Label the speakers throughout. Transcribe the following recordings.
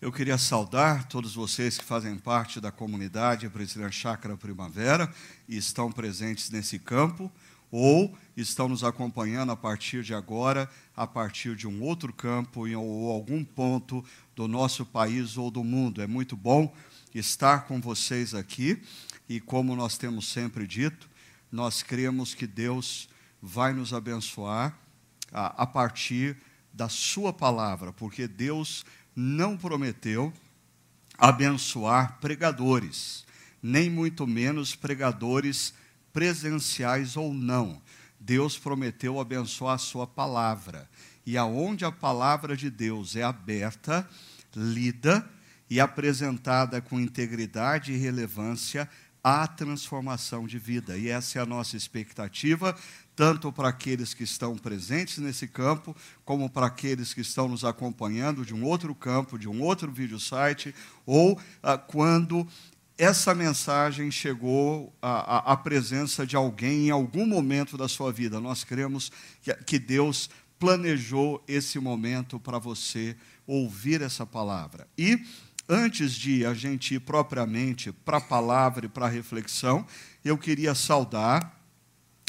Speaker 1: Eu queria saudar todos vocês que fazem parte da comunidade Presidente Chácara Primavera e estão presentes nesse campo, ou estão nos acompanhando a partir de agora, a partir de um outro campo ou algum ponto do nosso país ou do mundo. É muito bom estar com vocês aqui e, como nós temos sempre dito, nós cremos que Deus vai nos abençoar a, a partir da Sua palavra, porque Deus não prometeu abençoar pregadores, nem muito menos pregadores presenciais ou não. Deus prometeu abençoar a sua palavra. E aonde a palavra de Deus é aberta, lida e apresentada com integridade e relevância, há transformação de vida. E essa é a nossa expectativa, tanto para aqueles que estão presentes nesse campo, como para aqueles que estão nos acompanhando de um outro campo, de um outro vídeo site, ou ah, quando essa mensagem chegou à, à, presença de alguém em algum momento da sua vida. Nós cremos que, que Deus planejou esse momento para você ouvir essa palavra. E antes de a gente ir propriamente para a palavra e para a reflexão, eu queria saudar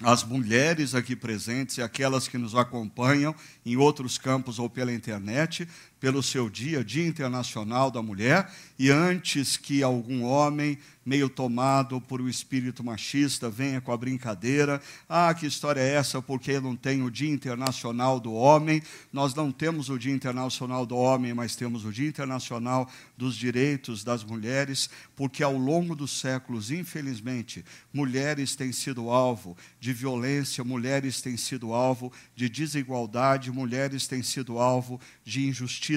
Speaker 1: as mulheres aqui presentes e aquelas que nos acompanham em outros campos ou pela internet, pelo seu dia, Dia Internacional da Mulher, e antes que algum homem meio tomado por um espírito machista venha com a brincadeira, ah, que história é essa, porque não tem o Dia Internacional do Homem, nós não temos o Dia Internacional do Homem, mas temos o Dia Internacional dos Direitos das Mulheres, porque ao longo dos séculos, infelizmente, mulheres têm sido alvo de violência, mulheres têm sido alvo de desigualdade, mulheres têm sido alvo de injustiça.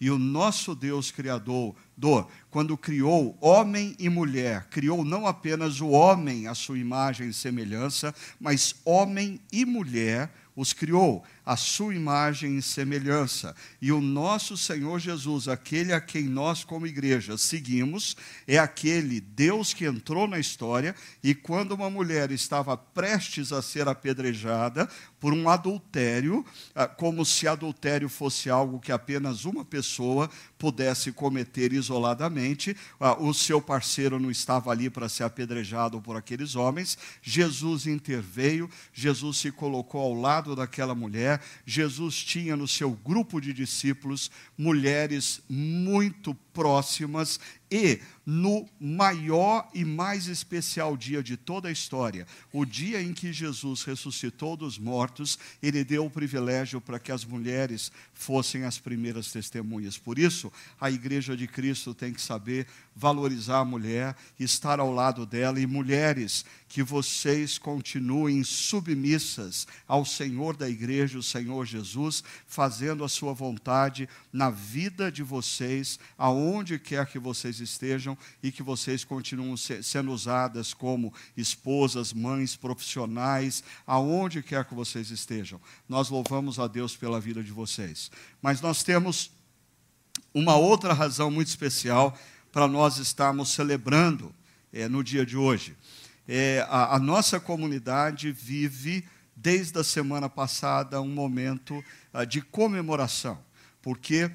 Speaker 1: E o nosso Deus Criador, do, quando criou homem e mulher, criou não apenas o homem à sua imagem e semelhança, mas homem e mulher os criou a sua imagem e semelhança. E o nosso Senhor Jesus, aquele a quem nós, como igreja, seguimos, é aquele Deus que entrou na história e quando uma mulher estava prestes a ser apedrejada por um adultério, ah, como se adultério fosse algo que apenas uma pessoa pudesse cometer isoladamente, ah, o seu parceiro não estava ali para ser apedrejado por aqueles homens, Jesus interveio, Jesus se colocou ao lado daquela mulher Jesus tinha no seu grupo de discípulos mulheres muito próximas e no maior e mais especial dia de toda a história, o dia em que Jesus ressuscitou dos mortos, ele deu o privilégio para que as mulheres fossem as primeiras testemunhas. Por isso, a igreja de Cristo tem que saber valorizar a mulher, estar ao lado dela e mulheres que vocês continuem submissas ao Senhor da igreja, o Senhor Jesus, fazendo a sua vontade na vida de vocês, aonde quer que vocês estejam e que vocês continuem sendo usadas como esposas, mães, profissionais, aonde quer que vocês estejam. Nós louvamos a Deus pela vida de vocês. Mas nós temos uma outra razão muito especial para nós estarmos celebrando é, no dia de hoje. É, a, a nossa comunidade vive, desde a semana passada, um momento uh, de comemoração, porque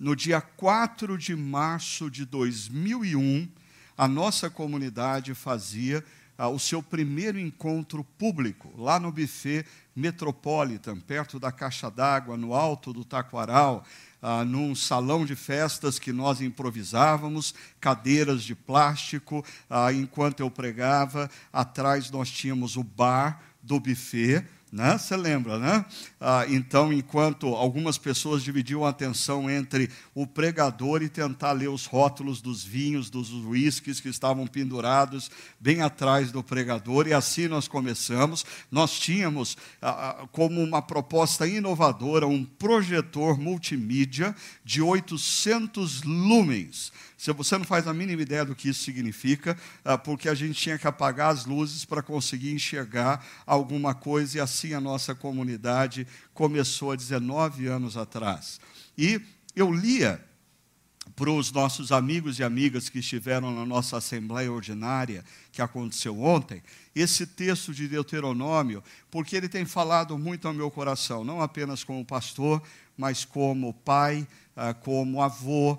Speaker 1: no dia 4 de março de 2001, a nossa comunidade fazia ah, o seu primeiro encontro público, lá no buffet Metropolitan, perto da Caixa d'Água, no alto do Taquaral, ah, num salão de festas que nós improvisávamos, cadeiras de plástico, ah, enquanto eu pregava, atrás nós tínhamos o bar do buffet, né? Você lembra, né? Ah, então, enquanto algumas pessoas dividiam a atenção entre o pregador e tentar ler os rótulos dos vinhos, dos uísques que estavam pendurados bem atrás do pregador, e assim nós começamos. Nós tínhamos ah, ah como uma proposta inovadora um projetor multimídia de 800 lumens se você não faz a mínima ideia do que isso significa, ah, porque a gente tinha que apagar as luzes para conseguir enxergar alguma coisa, e assim a nossa comunidade começou há 19 anos atrás. E eu lia para os nossos amigos e amigas que estiveram na nossa assembleia ordinária que aconteceu ontem, esse texto de Deuteronômio, porque ele tem falado muito ao meu coração, não apenas como pastor, mas como pai, ah, como avô.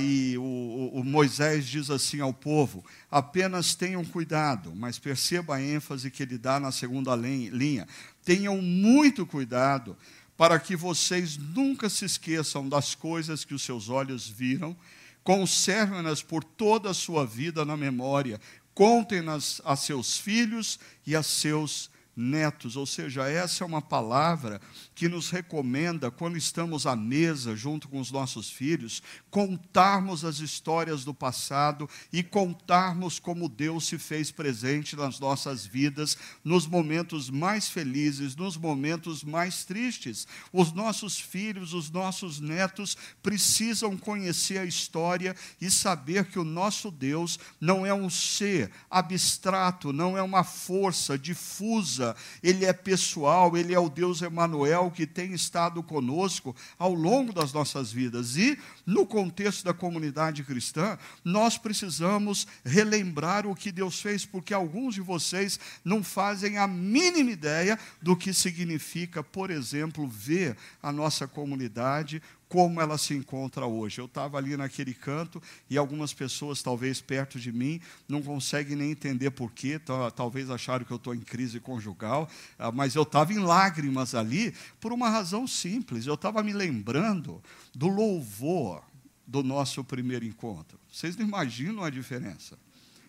Speaker 1: E o Moisés diz assim ao povo: apenas tenham cuidado, mas perceba a ênfase que ele dá na segunda linha. Tenham muito cuidado para que vocês nunca se esqueçam das coisas que os seus olhos viram, conservem-nas por toda a sua vida na memória, contem-nas a seus filhos e a seus netos, ou seja, essa é uma palavra que nos recomenda, quando estamos à mesa junto com os nossos filhos, contarmos as histórias do passado e contarmos como Deus se fez presente nas nossas vidas, nos momentos mais felizes, nos momentos mais tristes. Os nossos filhos, os nossos netos precisam conhecer a história e saber que o nosso Deus não é um ser abstrato, não é uma força difusa, ele é pessoal, ele é o Deus Emanuel que tem estado conosco ao longo das nossas vidas. E no contexto da comunidade cristã, nós precisamos relembrar o que Deus fez, porque alguns de vocês não fazem a mínima ideia do que significa, por exemplo, ver a nossa comunidade como ela se encontra hoje. Eu estava ali naquele canto e algumas pessoas, talvez perto de mim, não conseguem nem entender porquê, talvez acharam que eu estou em crise conjugal, ah, mas eu estava em lágrimas ali por uma razão simples. Eu estava me lembrando do louvor do nosso primeiro encontro. Vocês não imaginam a diferença.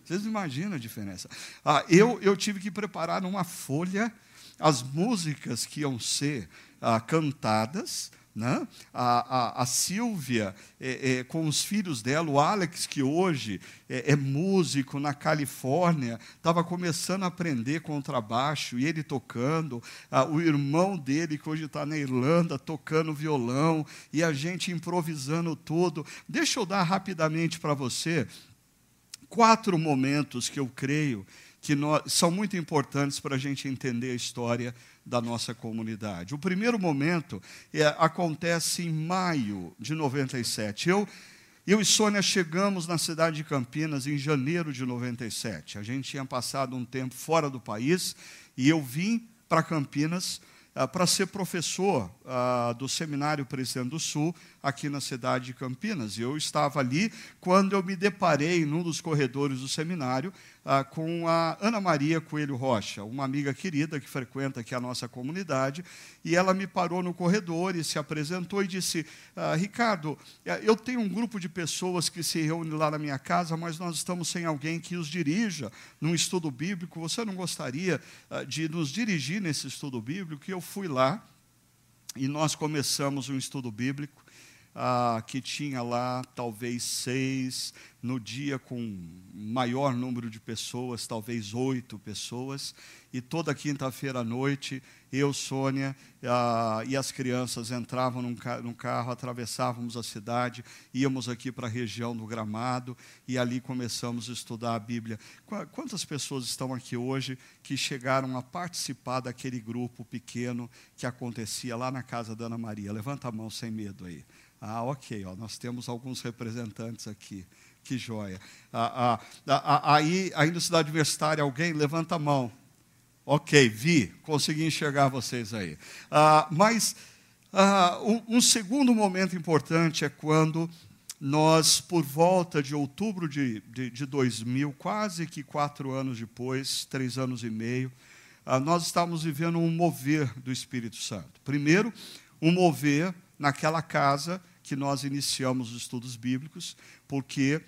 Speaker 1: Vocês não imaginam a diferença. Ah, eu, eu tive que preparar numa folha as músicas que iam ser ah, cantadas né? A, a, a Silvia, é, é, com os filhos dela, o Alex, que hoje é, é músico na Califórnia, estava começando a aprender contrabaixo, e ele tocando, ah, o irmão dele, que hoje está na Irlanda, tocando violão, e a gente improvisando tudo. Deixa eu dar rapidamente para você quatro momentos que eu creio que nós, são muito importantes para a gente entender a história da nossa comunidade. O primeiro momento é, acontece em maio de 97. Eu, eu e Sônia chegamos na cidade de Campinas em janeiro de 97. A gente tinha passado um tempo fora do país e eu vim para Campinas ah, para ser professor ah, do Seminário Presidente do Sul, aqui na cidade de Campinas. E eu estava ali quando eu me deparei num dos corredores do seminário ah, com a Ana Maria Coelho Rocha, uma amiga querida que frequenta aqui a nossa comunidade, e ela me parou no corredor e se apresentou e disse: ah, Ricardo, eh, eu tenho um grupo de pessoas que se reúne lá na minha casa, mas nós estamos sem alguém que os dirija num estudo bíblico. Você não gostaria ah, de nos dirigir nesse estudo bíblico? E eu fui lá e nós começamos um estudo bíblico ah, que tinha lá talvez seis, no dia com maior número de pessoas, talvez oito pessoas, e toda quinta-feira à noite, eu, Sônia ah, e as crianças entravam num, ca num, carro, atravessávamos a cidade, íamos aqui para a região do Gramado, e ali começamos a estudar a Bíblia. Qu quantas pessoas estão aqui hoje que chegaram a participar daquele grupo pequeno que acontecia lá na casa da Ana Maria? Levanta a mão sem medo aí. Ah, ok, ó, nós temos alguns representantes aqui. Que joia. Ah, ah, ah, aí, aí no Cidade Universitária, alguém levanta a mão. Ok, vi, consegui enxergar vocês aí. Ah, mas ah, um, um, segundo momento importante é quando nós, por volta de outubro de, de, de 2000, quase que quatro anos depois, três anos e meio, ah, nós estávamos vivendo um mover do Espírito Santo. Primeiro, um mover naquela casa que nós iniciamos os estudos bíblicos, porque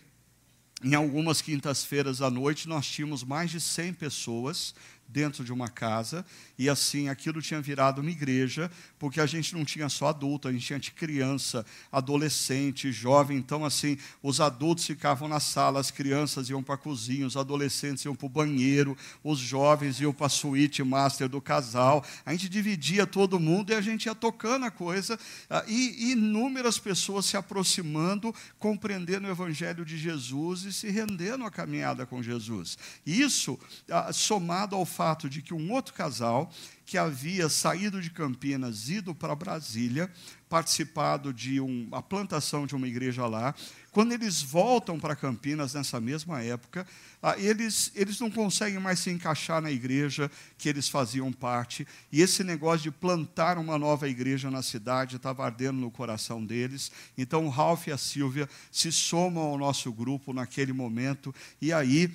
Speaker 1: em algumas quintas-feiras à noite nós tínhamos mais de 100 pessoas dentro de uma casa, e assim aquilo tinha virado uma igreja, porque a gente não tinha só adulto, a gente tinha criança, adolescente, jovem, então assim, os adultos ficavam na sala, as crianças iam para a cozinha, os adolescentes iam para o banheiro, os jovens iam para a suíte master do casal, a gente dividia todo mundo e a gente ia tocando a coisa, ah, e inúmeras pessoas se aproximando, compreendendo o evangelho de Jesus e se rendendo à caminhada com Jesus. Isso, ah, somado ao fato de que um outro casal que havia saído de Campinas, ido para Brasília, participado de uma plantação de uma igreja lá, quando eles voltam para Campinas nessa mesma época, ah, eles, eles não conseguem mais se encaixar na igreja que eles faziam parte, e esse negócio de plantar uma nova igreja na cidade estava ardendo no coração deles. Então, o Ralph e a Silvia se somam ao nosso grupo naquele momento, e aí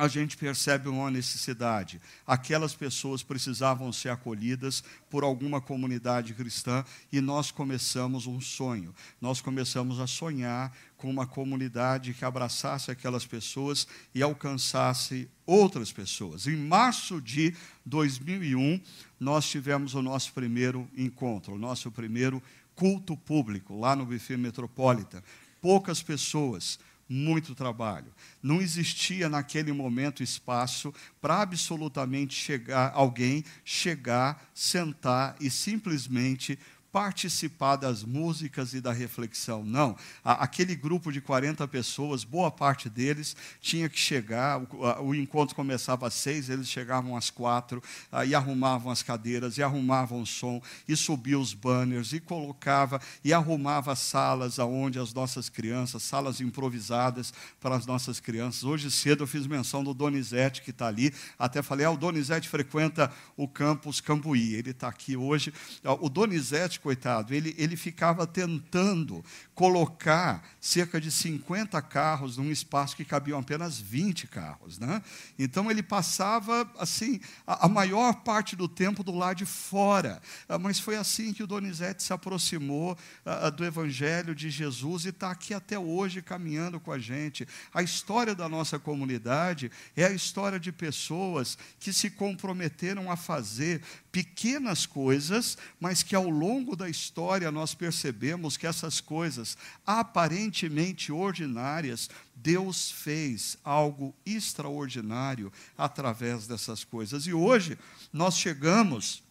Speaker 1: a gente percebe uma necessidade. Aquelas pessoas precisavam ser acolhidas por alguma comunidade cristã e nós começamos um sonho. Nós começamos a sonhar com uma comunidade que abraçasse aquelas pessoas e alcançasse outras pessoas. Em março de 2001, nós tivemos o nosso primeiro encontro, o nosso primeiro culto público lá no Buffet Metropolitan. Poucas pessoas muito trabalho. Não existia naquele momento espaço para absolutamente chegar alguém chegar, sentar e simplesmente participar das músicas e da reflexão. Não. Aquele grupo de 40 pessoas, boa parte deles tinha que chegar, o, encontro começava às seis, eles chegavam às quatro, e arrumavam as cadeiras, e arrumavam o som, e subia os banners, e colocava, e arrumava salas aonde as nossas crianças, salas improvisadas para as nossas crianças. Hoje cedo eu fiz menção do Donizete, que está ali, até falei, ah, o Donizete frequenta o campus Cambuí, ele está aqui hoje. O Donizete coitado, ele, ele ficava tentando colocar cerca de 50 carros num espaço que cabiam apenas 20 carros. Né? Então ele passava assim a, a maior parte do tempo do lado de fora. Ah, mas foi assim que o Donizete se aproximou ah, ah, do Evangelho de Jesus e está aqui até hoje caminhando com a gente. A história da nossa comunidade é a história de pessoas que se comprometeram a fazer pequenas coisas, mas que ao longo da história nós percebemos que essas coisas aparentemente ordinárias, Deus fez algo extraordinário através dessas coisas. E hoje nós chegamos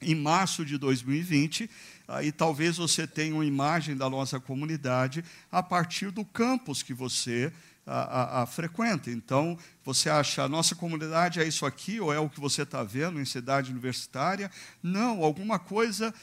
Speaker 1: em março de 2020, aí talvez você tenha uma imagem da nossa comunidade a partir do campus que você a, a, a, frequenta. Então, você acha, a nossa comunidade é isso aqui, ou é o que você está vendo em cidade universitária? Não, alguma coisa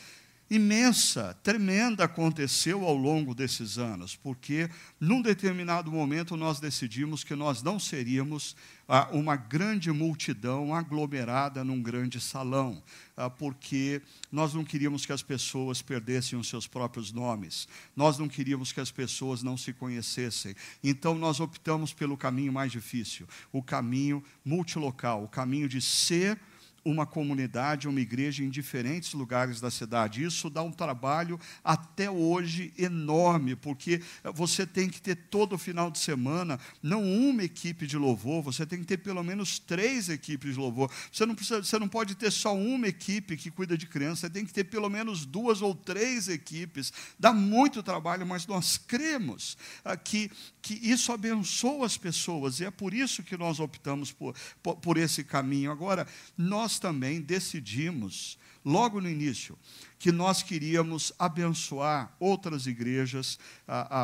Speaker 1: imensa, tremenda aconteceu ao longo desses anos, porque num determinado momento nós decidimos que nós não seríamos ah, uma grande multidão aglomerada num grande salão, ah, porque nós não queríamos que as pessoas perdessem os seus próprios nomes, nós não queríamos que as pessoas não se conhecessem. Então nós optamos pelo caminho mais difícil, o caminho multilocal, o caminho de ser uma comunidade, uma igreja em diferentes lugares da cidade. Isso dá um trabalho até hoje enorme, porque você tem que ter todo final de semana, não uma equipe de louvor, você tem que ter pelo menos três equipes de louvor. Você não, precisa, você não pode ter só uma equipe que cuida de criança, você tem que ter pelo menos duas ou três equipes. Dá muito trabalho, mas nós cremos ah, que, que isso abençoa as pessoas, e é por isso que nós optamos por, por, por esse caminho. Agora, nós também decidimos, logo no início, que nós queríamos abençoar outras igrejas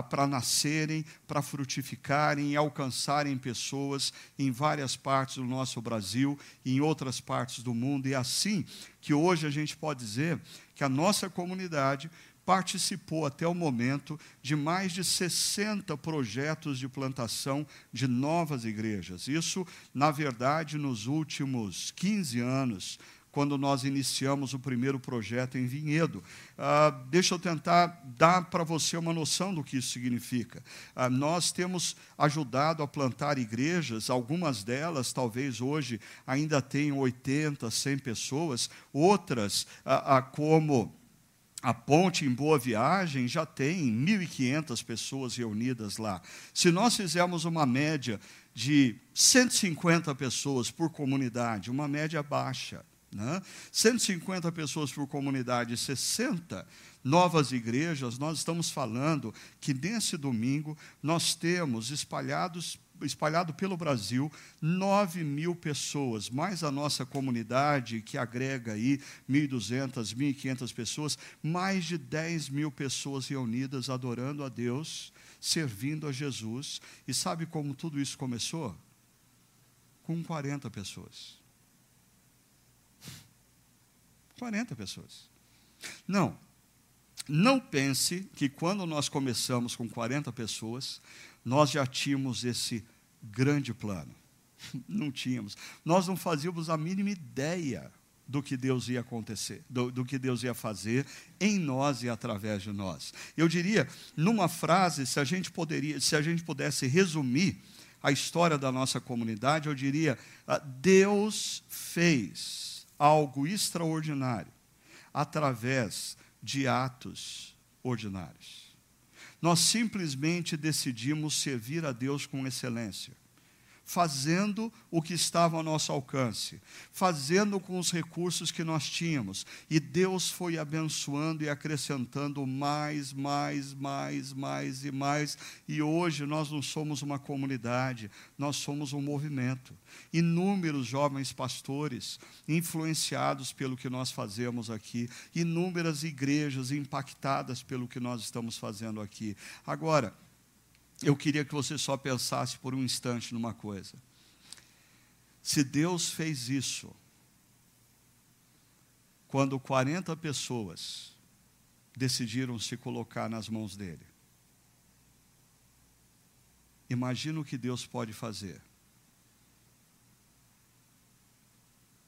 Speaker 1: para nascerem, para frutificarem e alcançarem pessoas em várias partes do nosso Brasil e em outras partes do mundo. E é assim que hoje a gente pode dizer que a nossa comunidade participou até o momento de mais de 60 projetos de plantação de novas igrejas. Isso, na verdade, nos últimos 15 anos, quando nós iniciamos o primeiro projeto em Vinhedo. Ah, deixa eu tentar dar para você uma noção do que isso significa. Ah, nós temos ajudado a plantar igrejas, algumas delas talvez hoje ainda tenham 80, 100 pessoas, outras, ah como a ponte em Boa Viagem já tem 1.500 pessoas reunidas lá. Se nós fizermos uma média de 150 pessoas por comunidade, uma média baixa, né? 150 pessoas por comunidade, 60 novas igrejas, nós estamos falando que nesse domingo nós temos espalhados espalhado pelo Brasil, 9 mil pessoas, mais a nossa comunidade, que agrega aí 1.200, 1.500 pessoas, mais de 10 mil pessoas reunidas adorando a Deus, servindo a Jesus. E sabe como tudo isso começou? Com 40 pessoas. 40 pessoas. Não, não pense que quando nós começamos com 40 pessoas, nós já tínhamos esse grande plano. Não tínhamos. Nós não fazíamos a mínima ideia do que Deus ia acontecer, do, do, que Deus ia fazer em nós e através de nós. Eu diria, numa frase, se a gente poderia, se a gente pudesse resumir a história da nossa comunidade, eu diria, ah, Deus fez algo extraordinário através de atos ordinários. Nós simplesmente decidimos servir a Deus com excelência fazendo o que estava ao nosso alcance, fazendo com os recursos que nós tínhamos. E Deus foi abençoando e acrescentando mais, mais, mais, mais e mais. E hoje nós não somos uma comunidade, nós somos um movimento. Inúmeros jovens pastores influenciados pelo que nós fazemos aqui, inúmeras igrejas impactadas pelo que nós estamos fazendo aqui. Agora, eu queria que você só pensasse por um instante numa coisa. Se Deus fez isso, quando 40 pessoas decidiram se colocar nas mãos dele, imagina o que Deus pode fazer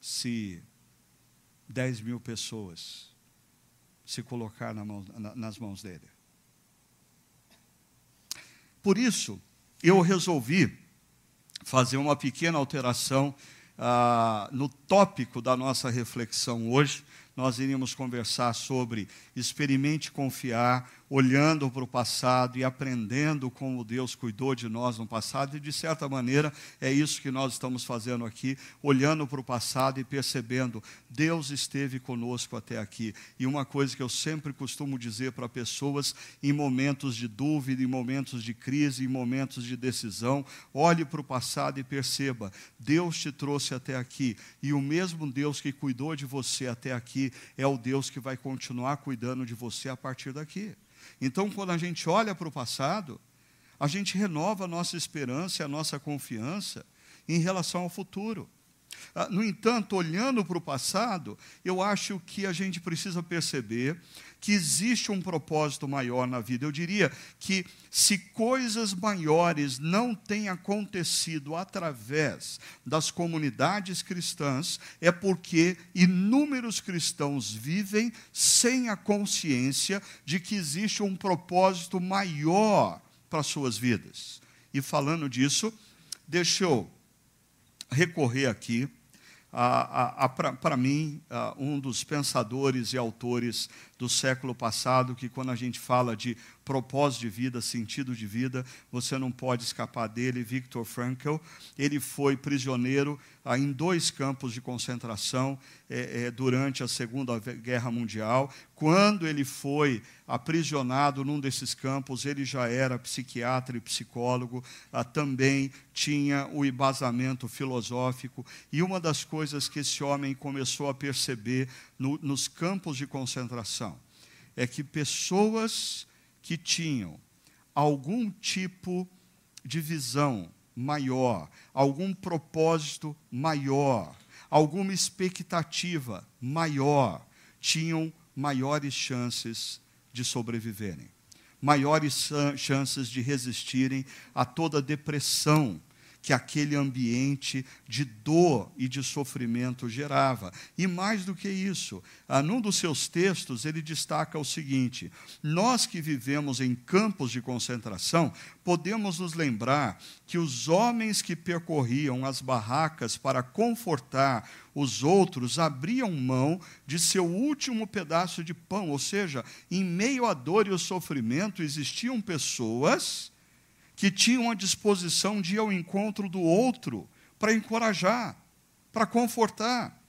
Speaker 1: se 10 mil pessoas se colocar na mão, na, nas mãos dele. Por isso, eu resolvi fazer uma pequena alteração ah, no tópico da nossa reflexão hoje. Nós iríamos conversar sobre experimente confiar olhando para o passado e aprendendo como Deus cuidou de nós no passado, e de certa maneira é isso que nós estamos fazendo aqui, olhando para o passado e percebendo, Deus esteve conosco até aqui. E uma coisa que eu sempre costumo dizer para pessoas em momentos de dúvida, em momentos de crise, em momentos de decisão, olhe para o passado e perceba, Deus te trouxe até aqui, e o mesmo Deus que cuidou de você até aqui é o Deus que vai continuar cuidando de você a partir daqui. Então, quando a gente olha para o passado, a gente renova a nossa esperança e a nossa confiança em relação ao futuro. Ah, no entanto, olhando para o passado, eu acho que a gente precisa perceber que existe um propósito maior na vida. Eu diria que se coisas maiores não têm acontecido através das comunidades cristãs, é porque inúmeros cristãos vivem sem a consciência de que existe um propósito maior para suas vidas. E falando disso, deixa eu recorrer aqui para mim, um dos pensadores e autores do século passado, que quando a gente fala de propósito de vida, sentido de vida, você não pode escapar dele, Viktor Frankl. Ele foi prisioneiro ah, em dois campos de concentração eh, eh, durante a Segunda Guerra Mundial. Quando ele foi aprisionado num desses campos, ele já era psiquiatra e psicólogo, ah, também tinha o embasamento filosófico. E uma das coisas que esse homem começou a perceber no, nos campos de concentração é que pessoas que tinham algum tipo de visão maior, algum propósito maior, alguma expectativa maior, tinham maiores chances de sobreviverem, maiores chances de resistirem a toda depressão que aquele ambiente de dor e de sofrimento gerava. E mais do que isso, ah, num dos seus textos, ele destaca o seguinte: nós que vivemos em campos de concentração, podemos nos lembrar que os homens que percorriam as barracas para confortar os outros abriam mão de seu último pedaço de pão, ou seja, em meio à dor e ao sofrimento existiam pessoas que tinham a disposição de ir ao encontro do outro para encorajar, para confortar.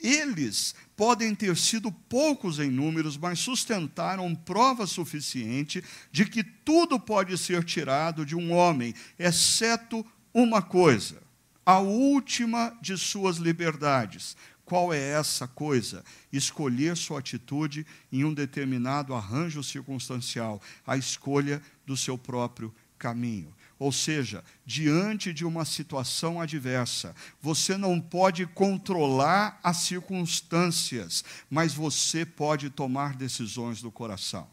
Speaker 1: Eles podem ter sido poucos em números, mas sustentaram prova suficiente de que tudo pode ser tirado de um homem, exceto uma coisa: a última de suas liberdades. Qual é essa coisa? Escolher sua atitude em um determinado arranjo circunstancial, a escolha do seu próprio caminho. Ou seja, diante de uma situação adversa, você não pode controlar as circunstâncias, mas você pode tomar decisões do coração.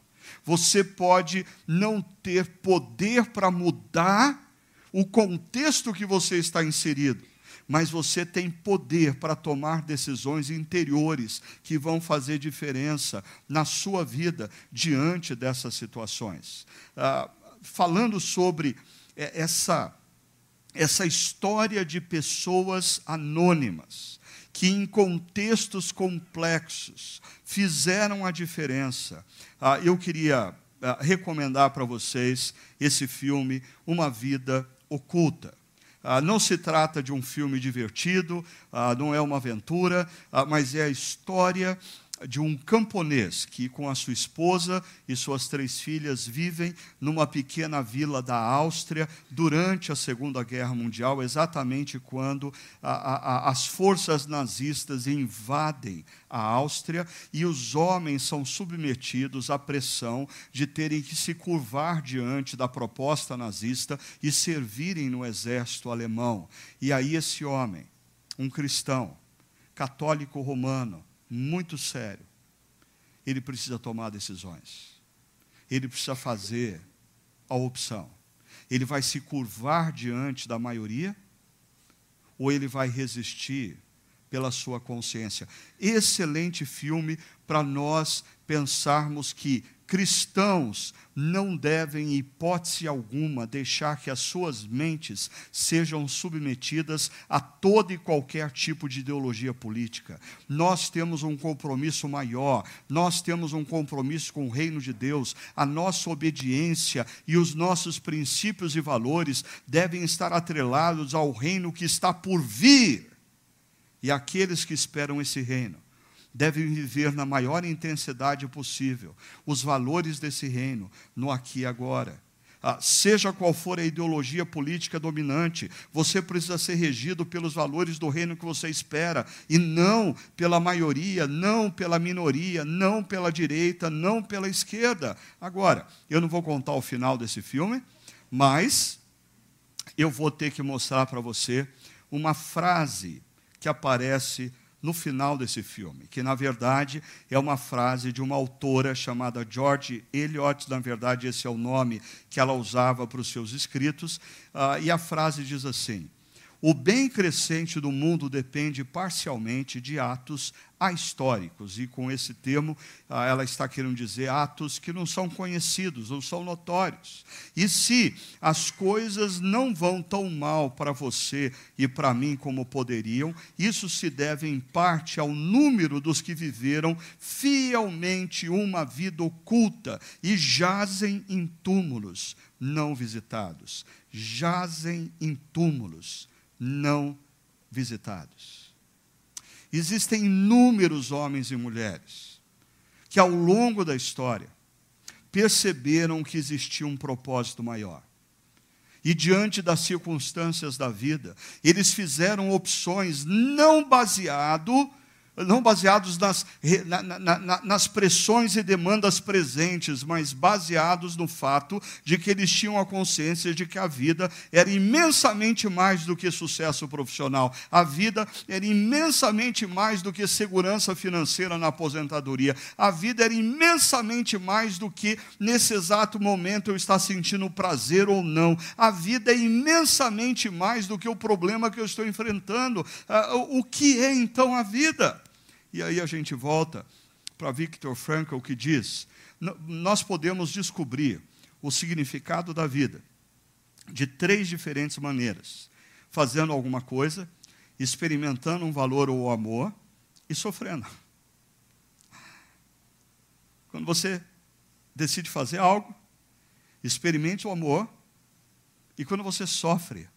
Speaker 1: Você pode não ter poder para mudar o contexto que você está inserido, mas você tem poder para tomar decisões interiores que vão fazer diferença na sua vida diante dessas situações. Ah, falando sobre é, essa, essa história de pessoas anônimas, que em contextos complexos fizeram a diferença. Ah, eu queria ah, recomendar para vocês esse filme, Uma Vida Oculta. Ah, não se trata de um filme divertido, não é uma aventura, mas é a história de um camponês que, com a sua esposa e suas três filhas, vivem numa pequena vila da Áustria durante a Segunda Guerra Mundial, exatamente quando a, a, as forças nazistas invadem a Áustria e os homens são submetidos à pressão de terem que se curvar diante da proposta nazista e servirem no exército alemão. E aí, esse homem, um cristão, católico romano, muito sério. Ele precisa tomar decisões. Ele precisa fazer a opção. Ele vai se curvar diante da maioria ou ele vai resistir pela sua consciência. Excelente filme para nós pensarmos que cristãos não devem, em hipótese alguma, deixar que as suas mentes sejam submetidas a todo e qualquer tipo de ideologia política. Nós temos um compromisso maior, nós temos um compromisso com o reino de Deus, a nossa obediência e os nossos princípios e valores devem estar atrelados ao reino que está por vir e aqueles que esperam esse reino devem viver na maior intensidade possível os valores desse reino, no aqui e agora. Ah, seja qual for a ideologia política dominante, você precisa ser regido pelos valores do reino que você espera, e não pela maioria, não pela minoria, não pela direita, não pela esquerda. Agora, eu não vou contar o final desse filme, mas eu vou ter que mostrar para você uma frase que aparece no final desse filme, que na verdade é uma frase de uma autora chamada George Eliot, na verdade esse é o nome que ela usava para os seus escritos, uh, e a frase diz assim: o bem crescente do mundo depende parcialmente de atos ahistóricos, e com esse termo ah, ela está querendo dizer atos que não são conhecidos, não são notórios. E se as coisas não vão tão mal para você e para mim como poderiam, isso se deve em parte ao número dos que viveram fielmente uma vida oculta e jazem em túmulos não visitados. Jazem em túmulos não visitados. Existem inúmeros homens e mulheres que, ao longo da história, perceberam que existia um propósito maior. E diante das circunstâncias da vida, eles fizeram opções não baseado não baseados nas, na, na, nas pressões e demandas presentes, mas baseados no fato de que eles tinham a consciência de que a vida era imensamente mais do que sucesso profissional, a vida era imensamente mais do que segurança financeira na aposentadoria, a vida era imensamente mais do que nesse exato momento eu estar sentindo prazer ou não, a vida é imensamente mais do que o problema que eu estou enfrentando. Ah, o que é então a vida? E aí a gente volta para Viktor Frankl, que diz: nós podemos descobrir o significado da vida de três diferentes maneiras: fazendo alguma coisa, experimentando um valor ou amor e sofrendo. Quando você decide fazer algo, experimente o amor, e quando você sofre,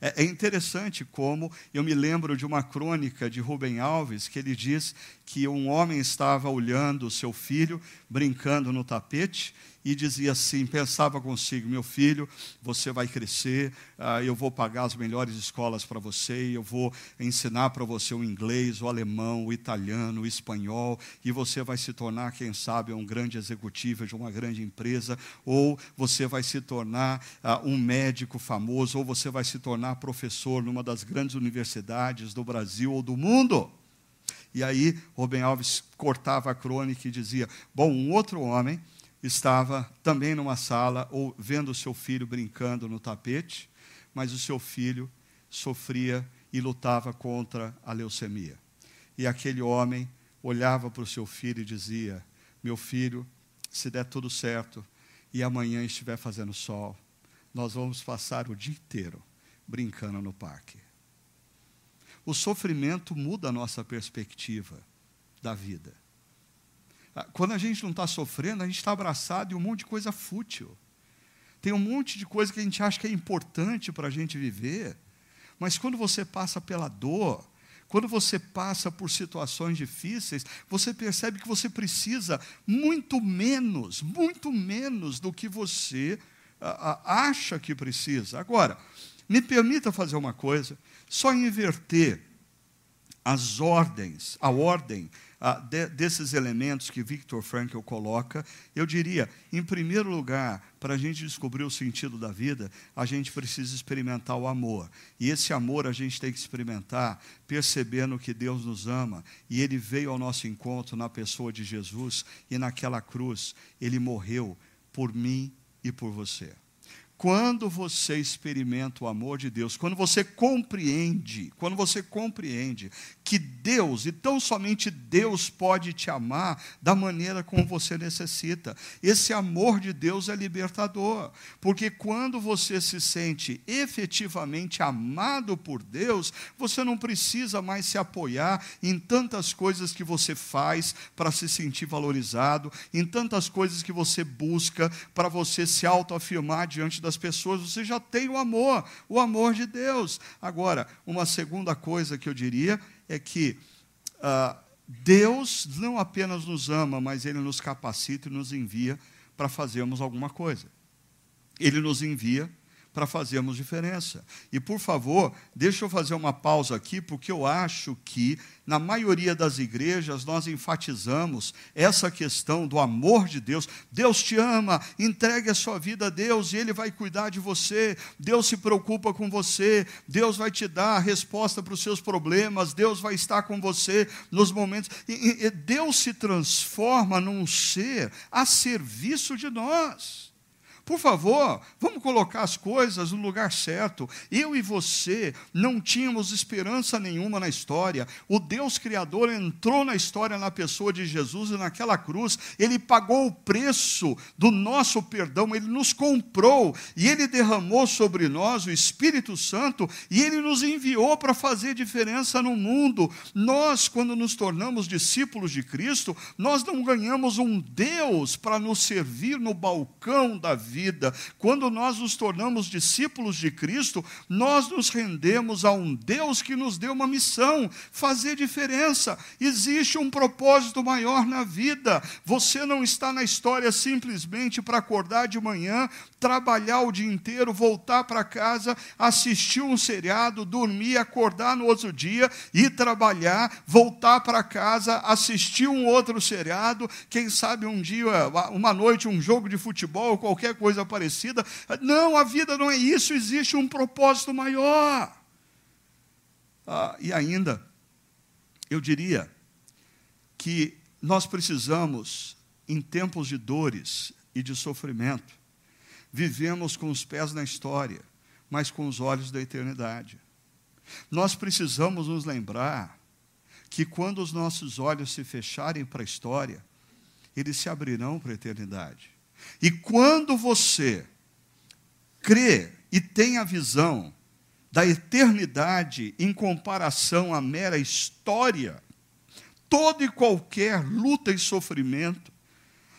Speaker 1: é, é interessante como eu me lembro de uma crônica de Rubem Alves, que ele diz que um homem estava olhando o seu filho brincando no tapete, e dizia assim: pensava consigo, meu filho, você vai crescer, ah, eu vou pagar as melhores escolas para você, eu vou ensinar para você o inglês, o alemão, o italiano, o espanhol, e você vai se tornar, quem sabe, um grande executivo de uma grande empresa, ou você vai se tornar ah, um médico famoso, ou você vai se tornar professor numa das grandes universidades do Brasil ou do mundo. E aí, Rubem Alves cortava a crônica e dizia: Bom, um outro homem estava também numa sala ou vendo o seu filho brincando no tapete, mas o seu filho sofria e lutava contra a leucemia. E aquele homem olhava para o seu filho e dizia: Meu filho, se der tudo certo e amanhã estiver fazendo sol, nós vamos passar o dia inteiro brincando no parque. O sofrimento muda a nossa perspectiva da vida. Ah, quando a gente não está sofrendo, a gente está abraçado em um monte de coisa fútil. Tem um monte de coisa que a gente acha que é importante para a gente viver, mas quando você passa pela dor, quando você passa por situações difíceis, você percebe que você precisa muito menos, muito menos do que você a, a, acha que precisa. Agora, me permita fazer uma coisa, só inverter as ordens, a ordem ah, de, desses elementos que Victor Frankl coloca, eu diria, em primeiro lugar, para a gente descobrir o sentido da vida, a gente precisa experimentar o amor. E esse amor a gente tem que experimentar percebendo que Deus nos ama e Ele veio ao nosso encontro na pessoa de Jesus e naquela cruz Ele morreu por mim e por você. Quando você experimenta o amor de Deus, quando você compreende, quando você compreende que Deus, e tão somente Deus pode te amar da maneira como você necessita. Esse amor de Deus é libertador, porque quando você se sente efetivamente amado por Deus, você não precisa mais se apoiar em tantas coisas que você faz para se sentir valorizado, em tantas coisas que você busca para você se autoafirmar diante das pessoas. Você já tem o amor, o amor de Deus. Agora, uma segunda coisa que eu diria é que ah, Deus não apenas nos ama, mas Ele nos capacita e nos envia para fazermos alguma coisa. Ele nos envia para fazermos diferença. E, por favor, deixa eu fazer uma pausa aqui, porque eu acho que, na maioria das igrejas, nós enfatizamos essa questão do amor de Deus. Deus te ama, entregue a sua vida a Deus e Ele vai cuidar de você. Deus se preocupa com você, Deus vai te dar a resposta para os seus problemas, Deus vai estar com você nos momentos. E, e Deus se transforma num ser a serviço de nós. Por favor, vamos colocar as coisas no lugar certo. Eu e você não tínhamos esperança nenhuma na história. O Deus Criador entrou na história na pessoa de Jesus e naquela cruz, ele pagou o preço do nosso perdão, ele nos comprou e ele derramou sobre nós o Espírito Santo e ele nos enviou para fazer diferença no mundo. Nós, quando nos tornamos discípulos de Cristo, nós não ganhamos um Deus para nos servir no balcão da vida vida. Quando nós nos tornamos discípulos de Cristo, nós nos rendemos a um Deus que nos deu uma missão, fazer diferença. Existe um propósito maior na vida. Você não está na história simplesmente para acordar de manhã, trabalhar o dia inteiro, voltar para casa, assistir um seriado, dormir, acordar no outro dia, ir trabalhar, voltar para casa, assistir um outro seriado, quem sabe um dia, uma noite, um jogo de futebol, qualquer coisa coisa parecida. Não, a vida não é isso, existe um propósito maior. Ah, e ainda, eu diria que nós precisamos, em tempos de dores e de sofrimento, vivemos com os pés na história, mas com os olhos da eternidade. Nós precisamos nos lembrar que quando os nossos olhos se fecharem para a história, eles se abrirão para a eternidade. E quando você crê e tem a visão da eternidade em comparação à mera história, toda e qualquer luta e sofrimento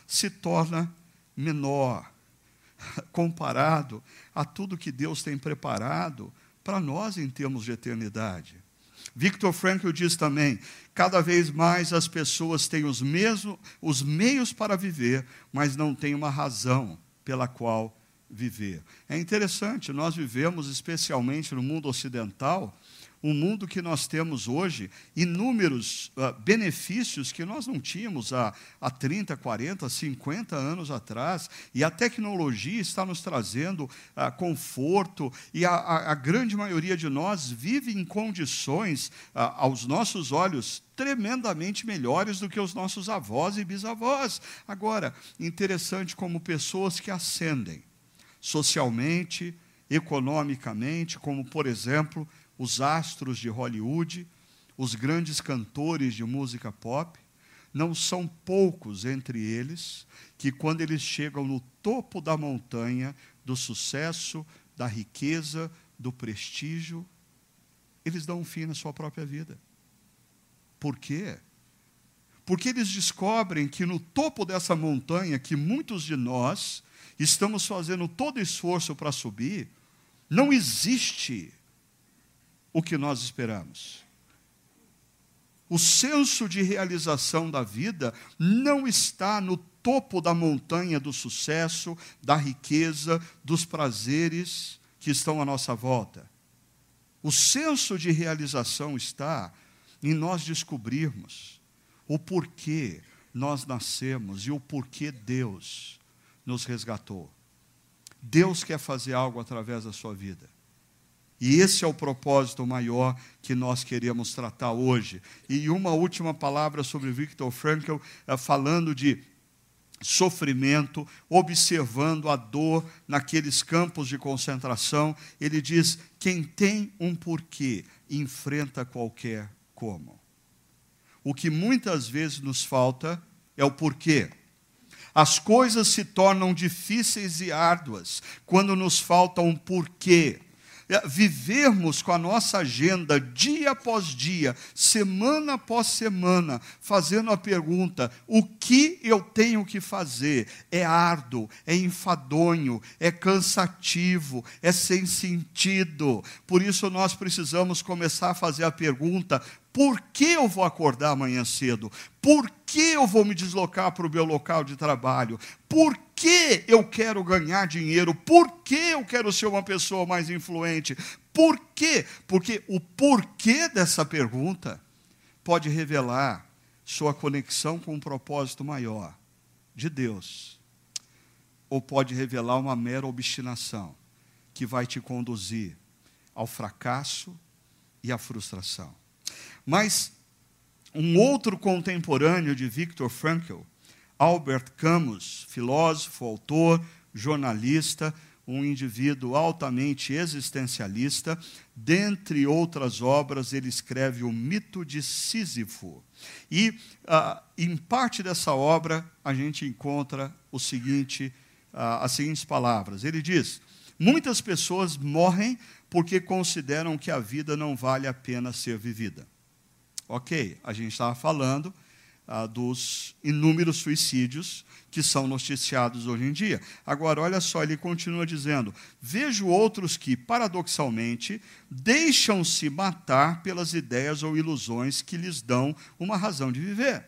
Speaker 1: se torna menor comparado a tudo que Deus tem preparado para nós em termos de eternidade. Victor Frankl diz também: cada vez mais as pessoas têm os, mesmos, os meios para viver, mas não têm uma razão pela qual viver. É interessante, nós vivemos, especialmente no mundo ocidental, um mundo que nós temos hoje, inúmeros uh, benefícios que nós não tínhamos há, há 30, 40, 50 anos atrás, e a tecnologia está nos trazendo uh, conforto, e a, a, a, grande maioria de nós vive em condições, uh, aos nossos olhos, tremendamente melhores do que os nossos avós e bisavós. Agora, interessante como pessoas que ascendem socialmente, economicamente, como, por exemplo, os astros de Hollywood, os grandes cantores de música pop, não são poucos entre eles que, quando eles chegam no topo da montanha do sucesso, da riqueza, do prestígio, eles dão um fim na sua própria vida. Por quê? Porque eles descobrem que no topo dessa montanha, que muitos de nós estamos fazendo todo esforço para subir, não existe o que nós esperamos. O senso de realização da vida não está no topo da montanha do sucesso, da riqueza, dos prazeres que estão à nossa volta. O senso de realização está em nós descobrirmos o porquê nós nascemos e o porquê Deus nos resgatou. Deus quer fazer algo através da sua vida. E esse é o propósito maior que nós queremos tratar hoje. E uma última palavra sobre Viktor Frankl, eh, falando de sofrimento, observando a dor naqueles campos de concentração. Ele diz: quem tem um porquê enfrenta qualquer como. O que muitas vezes nos falta é o porquê. As coisas se tornam difíceis e árduas quando nos falta um porquê vivermos com a nossa agenda dia após dia, semana após semana, fazendo a pergunta: o que eu tenho que fazer? É árduo, é enfadonho, é cansativo, é sem sentido. Por isso nós precisamos começar a fazer a pergunta: por que eu vou acordar amanhã cedo? Por que eu vou me deslocar para o meu local de trabalho? Por que eu quero ganhar dinheiro? Por que eu quero ser uma pessoa mais influente? Por quê? Porque o porquê dessa pergunta pode revelar sua conexão com um propósito maior de Deus, ou pode revelar uma mera obstinação que vai te conduzir ao fracasso e à frustração. Mas um outro contemporâneo de Viktor Frankl, Albert Camus, filósofo, autor, jornalista, um indivíduo altamente existencialista, dentre outras obras, ele escreve o Mito de Sísifo. E, ah, em parte dessa obra, a gente encontra o seguinte, ah, as seguintes palavras. Ele diz: Muitas pessoas morrem porque consideram que a vida não vale a pena ser vivida. Ok, a gente estava falando ah, dos inúmeros suicídios que são noticiados hoje em dia. Agora, olha só, ele continua dizendo: Vejo outros que, paradoxalmente, deixam-se matar pelas ideias ou ilusões que lhes dão uma razão de viver.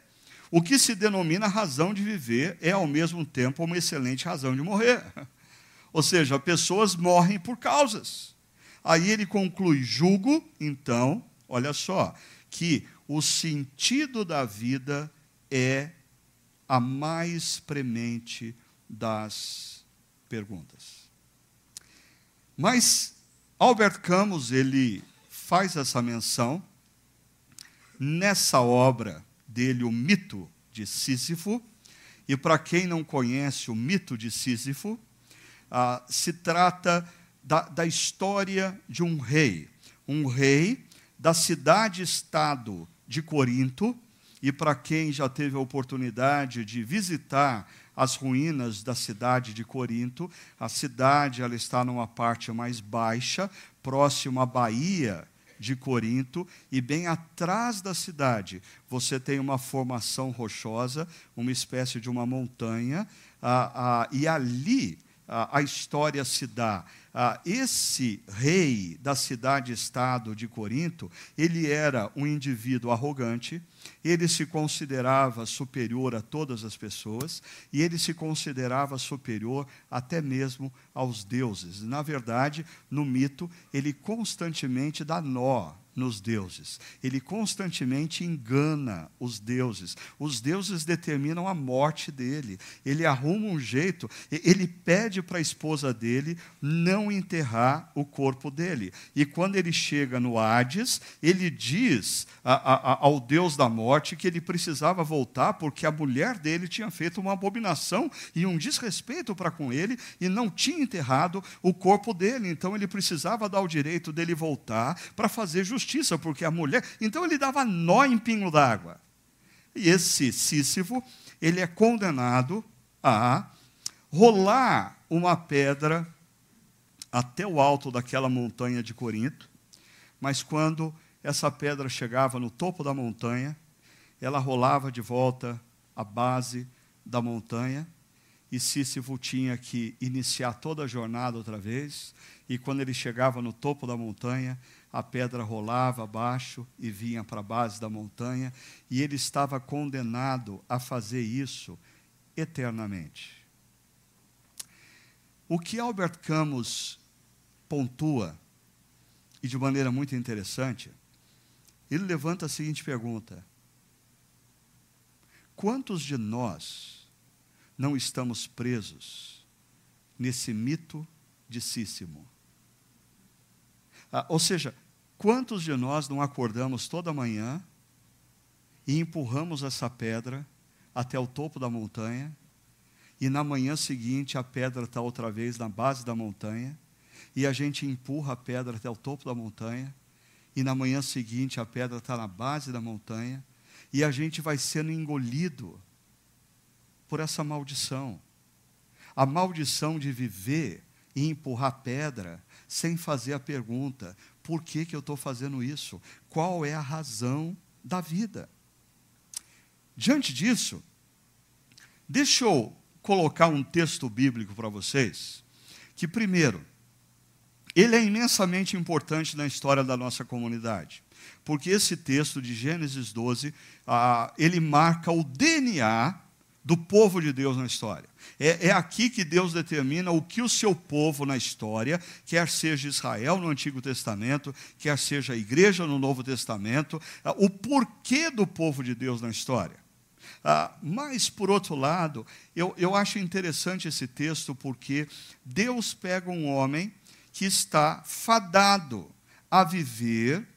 Speaker 1: O que se denomina razão de viver é, ao mesmo tempo, uma excelente razão de morrer. Ou seja, pessoas morrem por causas. Aí ele conclui: julgo, então, olha só, que o sentido da vida é a mais premente das perguntas. Mas Albert Camus, ele faz essa menção nessa obra dele, O Mito de Sísifo, e para quem não conhece o mito de Sísifo, ah, se trata da, da história de um rei, um rei da cidade-estado de Corinto, e para quem já teve a oportunidade de visitar as ruínas da cidade de Corinto, a cidade ela está numa parte mais baixa, próxima à baía de Corinto, e bem atrás da cidade você tem uma formação rochosa, uma espécie de uma montanha, ah, ah, e ali a história se dá. Esse rei da cidade-estado de Corinto, ele era um indivíduo arrogante, ele se considerava superior a todas as pessoas e ele se considerava superior até mesmo aos deuses. Na verdade, no mito, ele constantemente dá nó nos deuses. Ele constantemente engana os deuses. Os deuses determinam a morte dele. Ele arruma um jeito, ele pede para a esposa dele não enterrar o corpo dele. E quando ele chega no Hades, ele diz a, a, ao Deus da morte que ele precisava voltar porque a mulher dele tinha feito uma abominação e um desrespeito para com ele e não tinha enterrado o corpo dele. Então ele precisava dar o direito dele voltar para fazer justiça porque a mulher. Então ele dava nó em pingo d'água. E esse Sísifo, ele é condenado a rolar uma pedra até o alto daquela montanha de Corinto, mas quando essa pedra chegava no topo da montanha, ela rolava de volta à base da montanha, e Sísifo tinha que iniciar toda a jornada outra vez, e quando ele chegava no topo da montanha, a pedra rolava abaixo e vinha para a base da montanha, e ele estava condenado a fazer isso eternamente. O que Albert Camus pontua, e de maneira muito interessante, ele levanta a seguinte pergunta: Quantos de nós não estamos presos nesse mito de Cícimo? Ah, ou seja, quantos de nós não acordamos toda manhã e empurramos essa pedra até o topo da montanha, e na manhã seguinte a pedra está outra vez na base da montanha, e a gente empurra a pedra até o topo da montanha, e na manhã seguinte a pedra está na base da montanha, e a gente vai sendo engolido por essa maldição. A maldição de viver e empurrar pedra sem fazer a pergunta: por que, que eu estou fazendo isso? Qual é a razão da vida? Diante disso, deixa eu colocar um texto bíblico para vocês, que, primeiro, ele é imensamente importante na história da nossa comunidade, porque esse texto de Gênesis 12, ah, ele marca o DNA do povo de Deus na história. É, é, aqui que Deus determina o que o seu povo na história, quer seja Israel no Antigo Testamento, quer seja a igreja no Novo Testamento, ah, o porquê do povo de Deus na história. Ah, mas, por outro lado, eu, eu acho interessante esse texto porque Deus pega um homem que está fadado a viver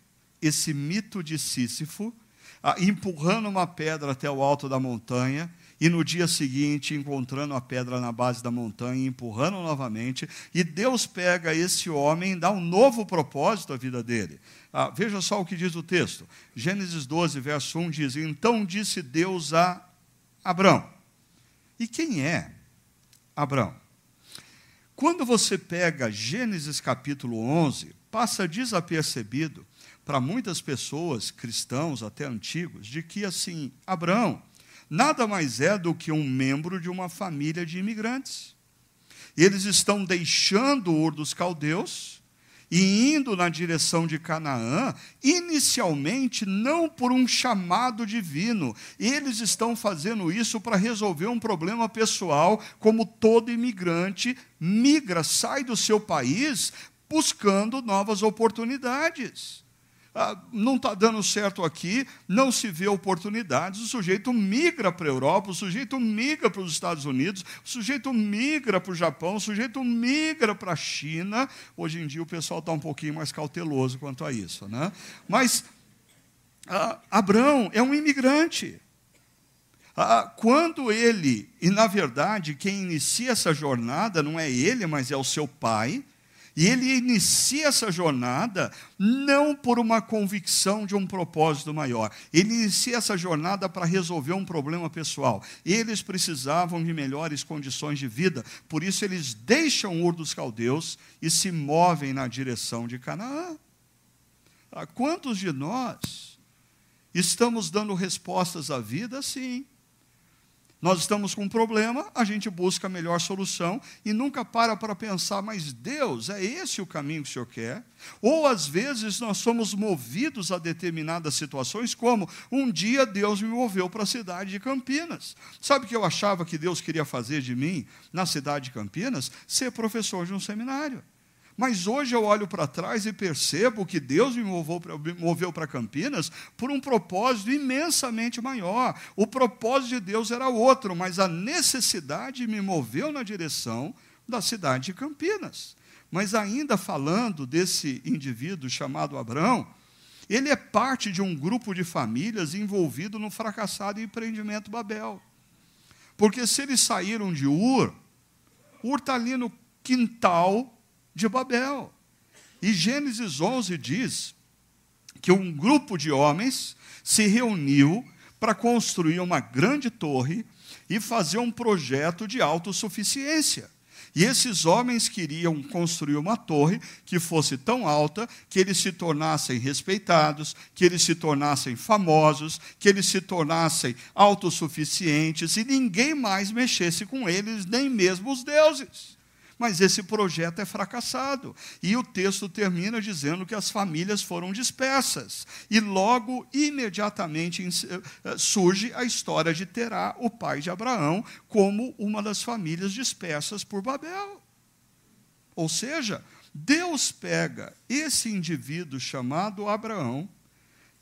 Speaker 1: esse mito de Sísifo, ah, empurrando uma pedra até o alto da montanha e no dia seguinte encontrando a pedra na base da montanha, empurrando novamente, e Deus pega esse homem dá um novo propósito à vida dele. Ah, veja só o que diz o texto. Gênesis 12, verso 1 diz: Então disse Deus a Abrão. E quem é Abrão? Quando você pega Gênesis capítulo 11, passa desapercebido para muitas pessoas, cristãos até antigos, de que assim, Abraão nada mais é do que um membro de uma família de imigrantes. Eles estão deixando o Ur dos Caldeus e indo na direção de Canaã, inicialmente não por um chamado divino. Eles estão fazendo isso para resolver um problema pessoal, como todo imigrante migra, sai do seu país buscando novas oportunidades ah, não está dando certo aqui, não se vê oportunidades, o sujeito migra para a Europa, o sujeito migra para os Estados Unidos, o sujeito migra para o Japão, o sujeito migra para a China. Hoje em dia o pessoal está um pouquinho mais cauteloso quanto a isso. Né? Mas ah, Abraão é um imigrante. Ah, quando ele, e na verdade quem inicia essa jornada não é ele, mas é o seu pai, e ele inicia essa jornada não por uma convicção de um propósito maior. Ele inicia essa jornada para resolver um problema pessoal. Eles precisavam de melhores condições de vida, por isso eles deixam Ur dos Caldeus e se movem na direção de Canaã. Quantos de nós estamos dando respostas à vida assim? Nós estamos com um problema, a gente busca a melhor solução e nunca para para pensar, mas Deus, é esse o caminho que o Senhor quer? Ou às vezes nós somos movidos a determinadas situações, como um dia Deus me moveu para a cidade de Campinas. Sabe o que eu achava que Deus queria fazer de mim na cidade de Campinas? Ser professor de um seminário. Mas hoje eu olho para trás e percebo que Deus me moveu para Campinas por um propósito imensamente maior. O propósito de Deus era outro, mas a necessidade me moveu na direção da cidade de Campinas. Mas ainda falando desse indivíduo chamado Abraão, ele é parte de um grupo de famílias envolvido no fracassado empreendimento Babel. Porque se eles saíram de Ur, Ur está ali no quintal de Babel. E Gênesis 11 diz que um grupo de homens se reuniu para construir uma grande torre e fazer um projeto de autossuficiência. E esses homens queriam construir uma torre que fosse tão alta que eles se tornassem respeitados, que eles se tornassem famosos, que eles se tornassem autossuficientes e ninguém mais mexesse com eles, nem mesmo os deuses. Mas esse projeto é fracassado. E o texto termina dizendo que as famílias foram dispersas. E logo, imediatamente, eh, surge a história de Terá, o pai de Abraão, como uma das famílias dispersas por Babel. Ou seja, Deus pega esse indivíduo chamado Abraão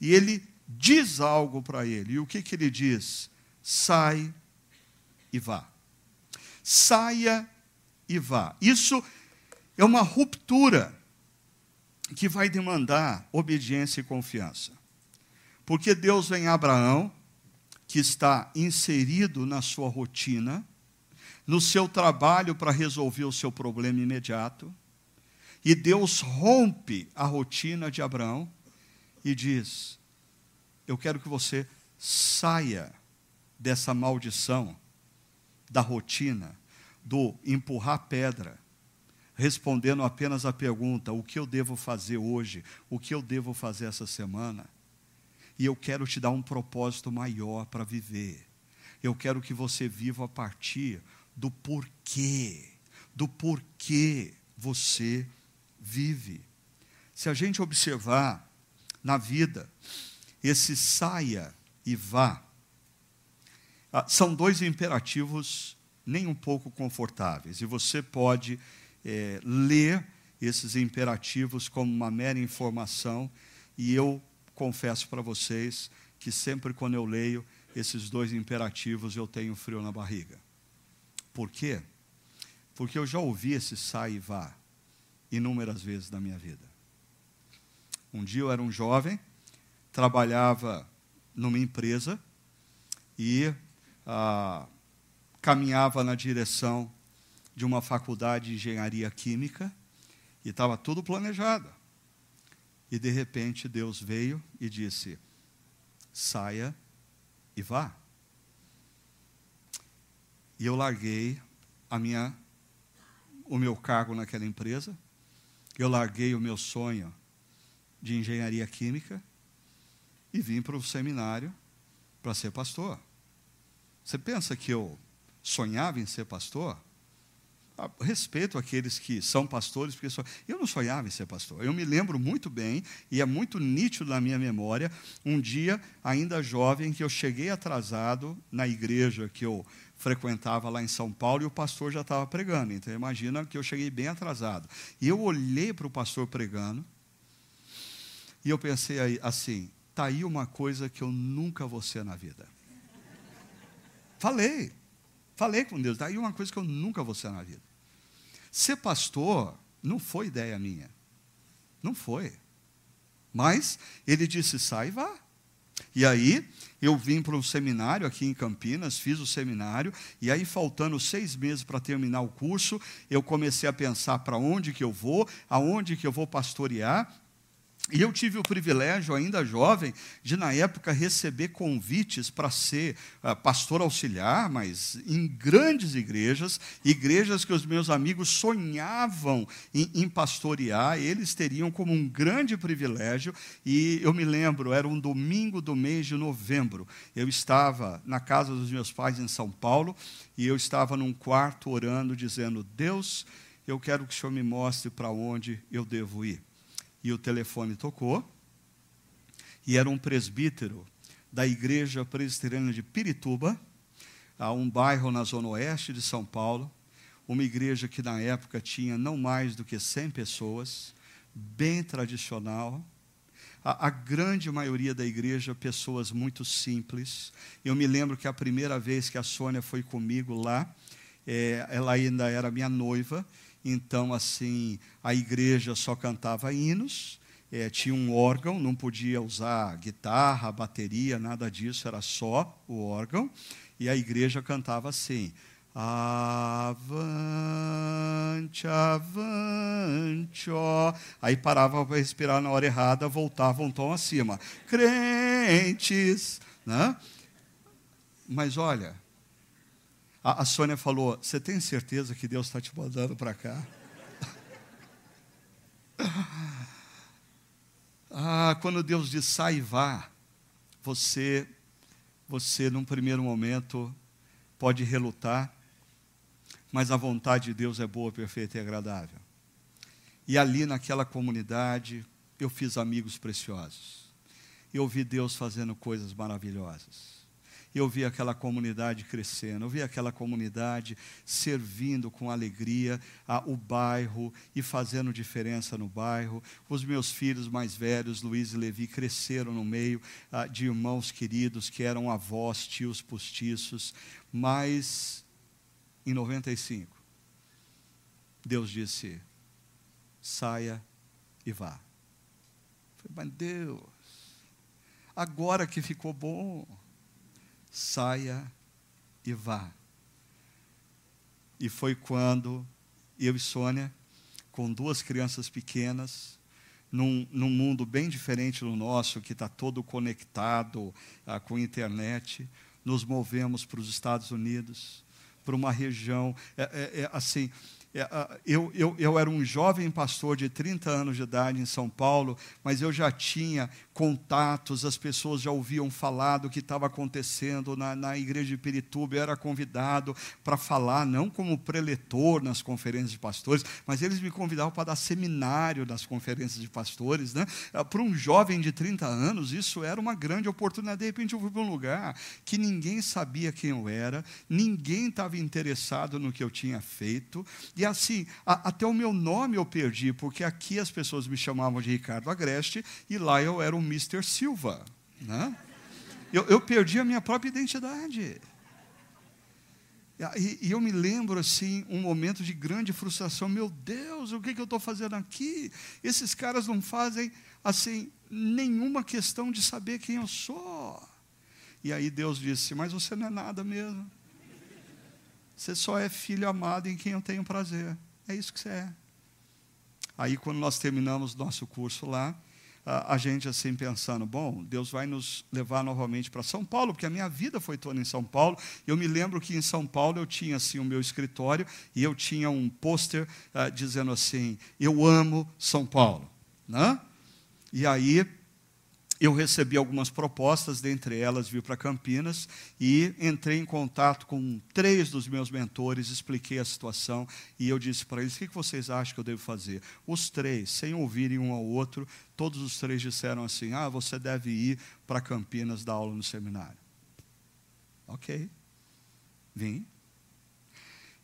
Speaker 1: e ele diz algo para ele. E o que, que ele diz? Sai e vá. Saia e vá. Isso é uma ruptura que vai demandar obediência e confiança. Porque Deus vem a Abraão, que está inserido na sua rotina, no seu trabalho para resolver o seu problema imediato, e Deus rompe a rotina de Abraão e diz: Eu quero que você saia dessa maldição da rotina do empurrar pedra, respondendo apenas a pergunta: o que eu devo fazer hoje? O que eu devo fazer essa semana? E eu quero te dar um propósito maior para viver. Eu quero que você viva a partir do porquê, do porquê você vive. Se a gente observar na vida esse saia e vá, ah, são dois imperativos nem um pouco confortáveis. E você pode é, ler esses imperativos como uma mera informação, e eu confesso para vocês que sempre quando eu leio esses dois imperativos eu tenho frio na barriga. Por quê? Porque eu já ouvi esse sai e vá inúmeras vezes na minha vida. Um dia eu era um jovem, trabalhava numa empresa e ah, caminhava na direção de uma faculdade de engenharia química e estava tudo planejado. E de repente Deus veio e disse: saia e vá. E eu larguei a minha, o meu cargo naquela empresa, eu larguei o meu sonho de engenharia química e vim para o seminário para ser pastor. Você pensa que eu sonhava em ser pastor, ah, respeito aqueles que são pastores, porque eu não sonhava em ser pastor. Eu me lembro muito bem, e é muito nítido na minha memória, um dia, ainda jovem, que eu cheguei atrasado na igreja que eu frequentava lá em São Paulo e o pastor já estava pregando. Então, imagina que eu cheguei bem atrasado. E eu olhei para o pastor pregando, e eu pensei assim: está aí uma coisa que eu nunca vou ser na vida. Falei. Falei com Deus, daí uma coisa que eu nunca vou ser na vida. Ser pastor não foi ideia minha. Não foi. Mas ele disse: sai e vá. E aí, eu vim para um seminário aqui em Campinas, fiz o seminário, e aí, faltando seis meses para terminar o curso, eu comecei a pensar para onde que eu vou, aonde que eu vou pastorear, E eu tive o privilégio, ainda jovem, de, na época, receber convites para ser uh, pastor auxiliar, mas em grandes igrejas, igrejas que os meus amigos sonhavam em, em pastorear, eles teriam como um grande privilégio. E eu me lembro, era um domingo do mês de novembro, eu estava na casa dos meus pais em São Paulo, e eu estava num quarto orando, dizendo: Deus, eu quero que o Senhor me mostre para onde eu devo ir e o telefone tocou, e era um presbítero da Igreja Presbiteriana de Pirituba, a um bairro na zona oeste de São Paulo, uma igreja que na época tinha não mais do que 100 pessoas, bem tradicional, a, a, grande maioria da igreja, pessoas muito simples. Eu me lembro que a primeira vez que a Sônia foi comigo lá, é, ela ainda era minha noiva, então, assim, a igreja só cantava hinos, é, tinha um órgão, não podia usar guitarra, bateria, nada disso, era só o órgão, e a igreja cantava assim: Avante, avante, ó. Aí parava para respirar na hora errada, voltava um tom acima. Crentes, né? Mas olha, a, a Sônia falou: Você tem certeza que Deus está te mandando para cá? ah, quando Deus diz sai e vá, você, você num primeiro momento pode relutar, mas a vontade de Deus é boa, perfeita e agradável. E ali naquela comunidade eu fiz amigos preciosos. Eu vi Deus fazendo coisas maravilhosas eu vi aquela comunidade crescendo, eu vi aquela comunidade servindo com alegria a, o bairro e fazendo diferença no bairro. Os meus filhos mais velhos, Luiz e Levi, cresceram no meio a, de irmãos queridos que eram avós, tios postiços, mas em 95, Deus disse: saia e vá. mas Deus, agora que ficou bom saia e vá. E foi quando eu e Sônia, com duas crianças pequenas, num, num mundo bem diferente do nosso, que está todo conectado ah, com internet, nos movemos para os Estados Unidos, para uma região, é, é, é assim, eu, eu, eu era um jovem pastor de 30 anos de idade em São Paulo, mas eu já tinha contatos, as pessoas já ouviam falar do que estava acontecendo na, na igreja de Pirituba. Eu era convidado para falar, não como preletor nas conferências de pastores, mas eles me convidavam para dar seminário nas conferências de pastores. Né? Ah, para um jovem de 30 anos, isso era uma grande oportunidade. De repente, eu fui para um lugar que ninguém sabia quem eu era, ninguém estava interessado no que eu tinha feito. E assim, a, até o meu nome eu perdi, porque aqui as pessoas me chamavam de Ricardo Agreste e lá eu era o Mr. Silva. Né? Eu, eu perdi a minha própria identidade. E, e, eu me lembro, assim, um momento de grande frustração. Meu Deus, o que, que eu estou fazendo aqui? Esses caras não fazem, assim, nenhuma questão de saber quem eu sou. E aí Deus disse, mas você não é nada mesmo. Você só é filho amado em quem eu tenho prazer. É isso que você é. Aí, quando nós terminamos nosso curso lá, a gente assim pensando, bom, Deus vai nos levar novamente para São Paulo, porque a minha vida foi toda em São Paulo. Eu me lembro que em São Paulo eu tinha assim o meu escritório e eu tinha um pôster uh, dizendo assim: "Eu amo São Paulo", né? E aí eu recebi algumas propostas, dentre elas vir para Campinas, e entrei em contato com três dos meus mentores, expliquei a situação, e eu disse para eles: o que vocês acham que eu devo fazer? Os três, sem ouvirem um ao outro, todos os três disseram assim: ah, você deve ir para Campinas dar aula no seminário. Ok, vim.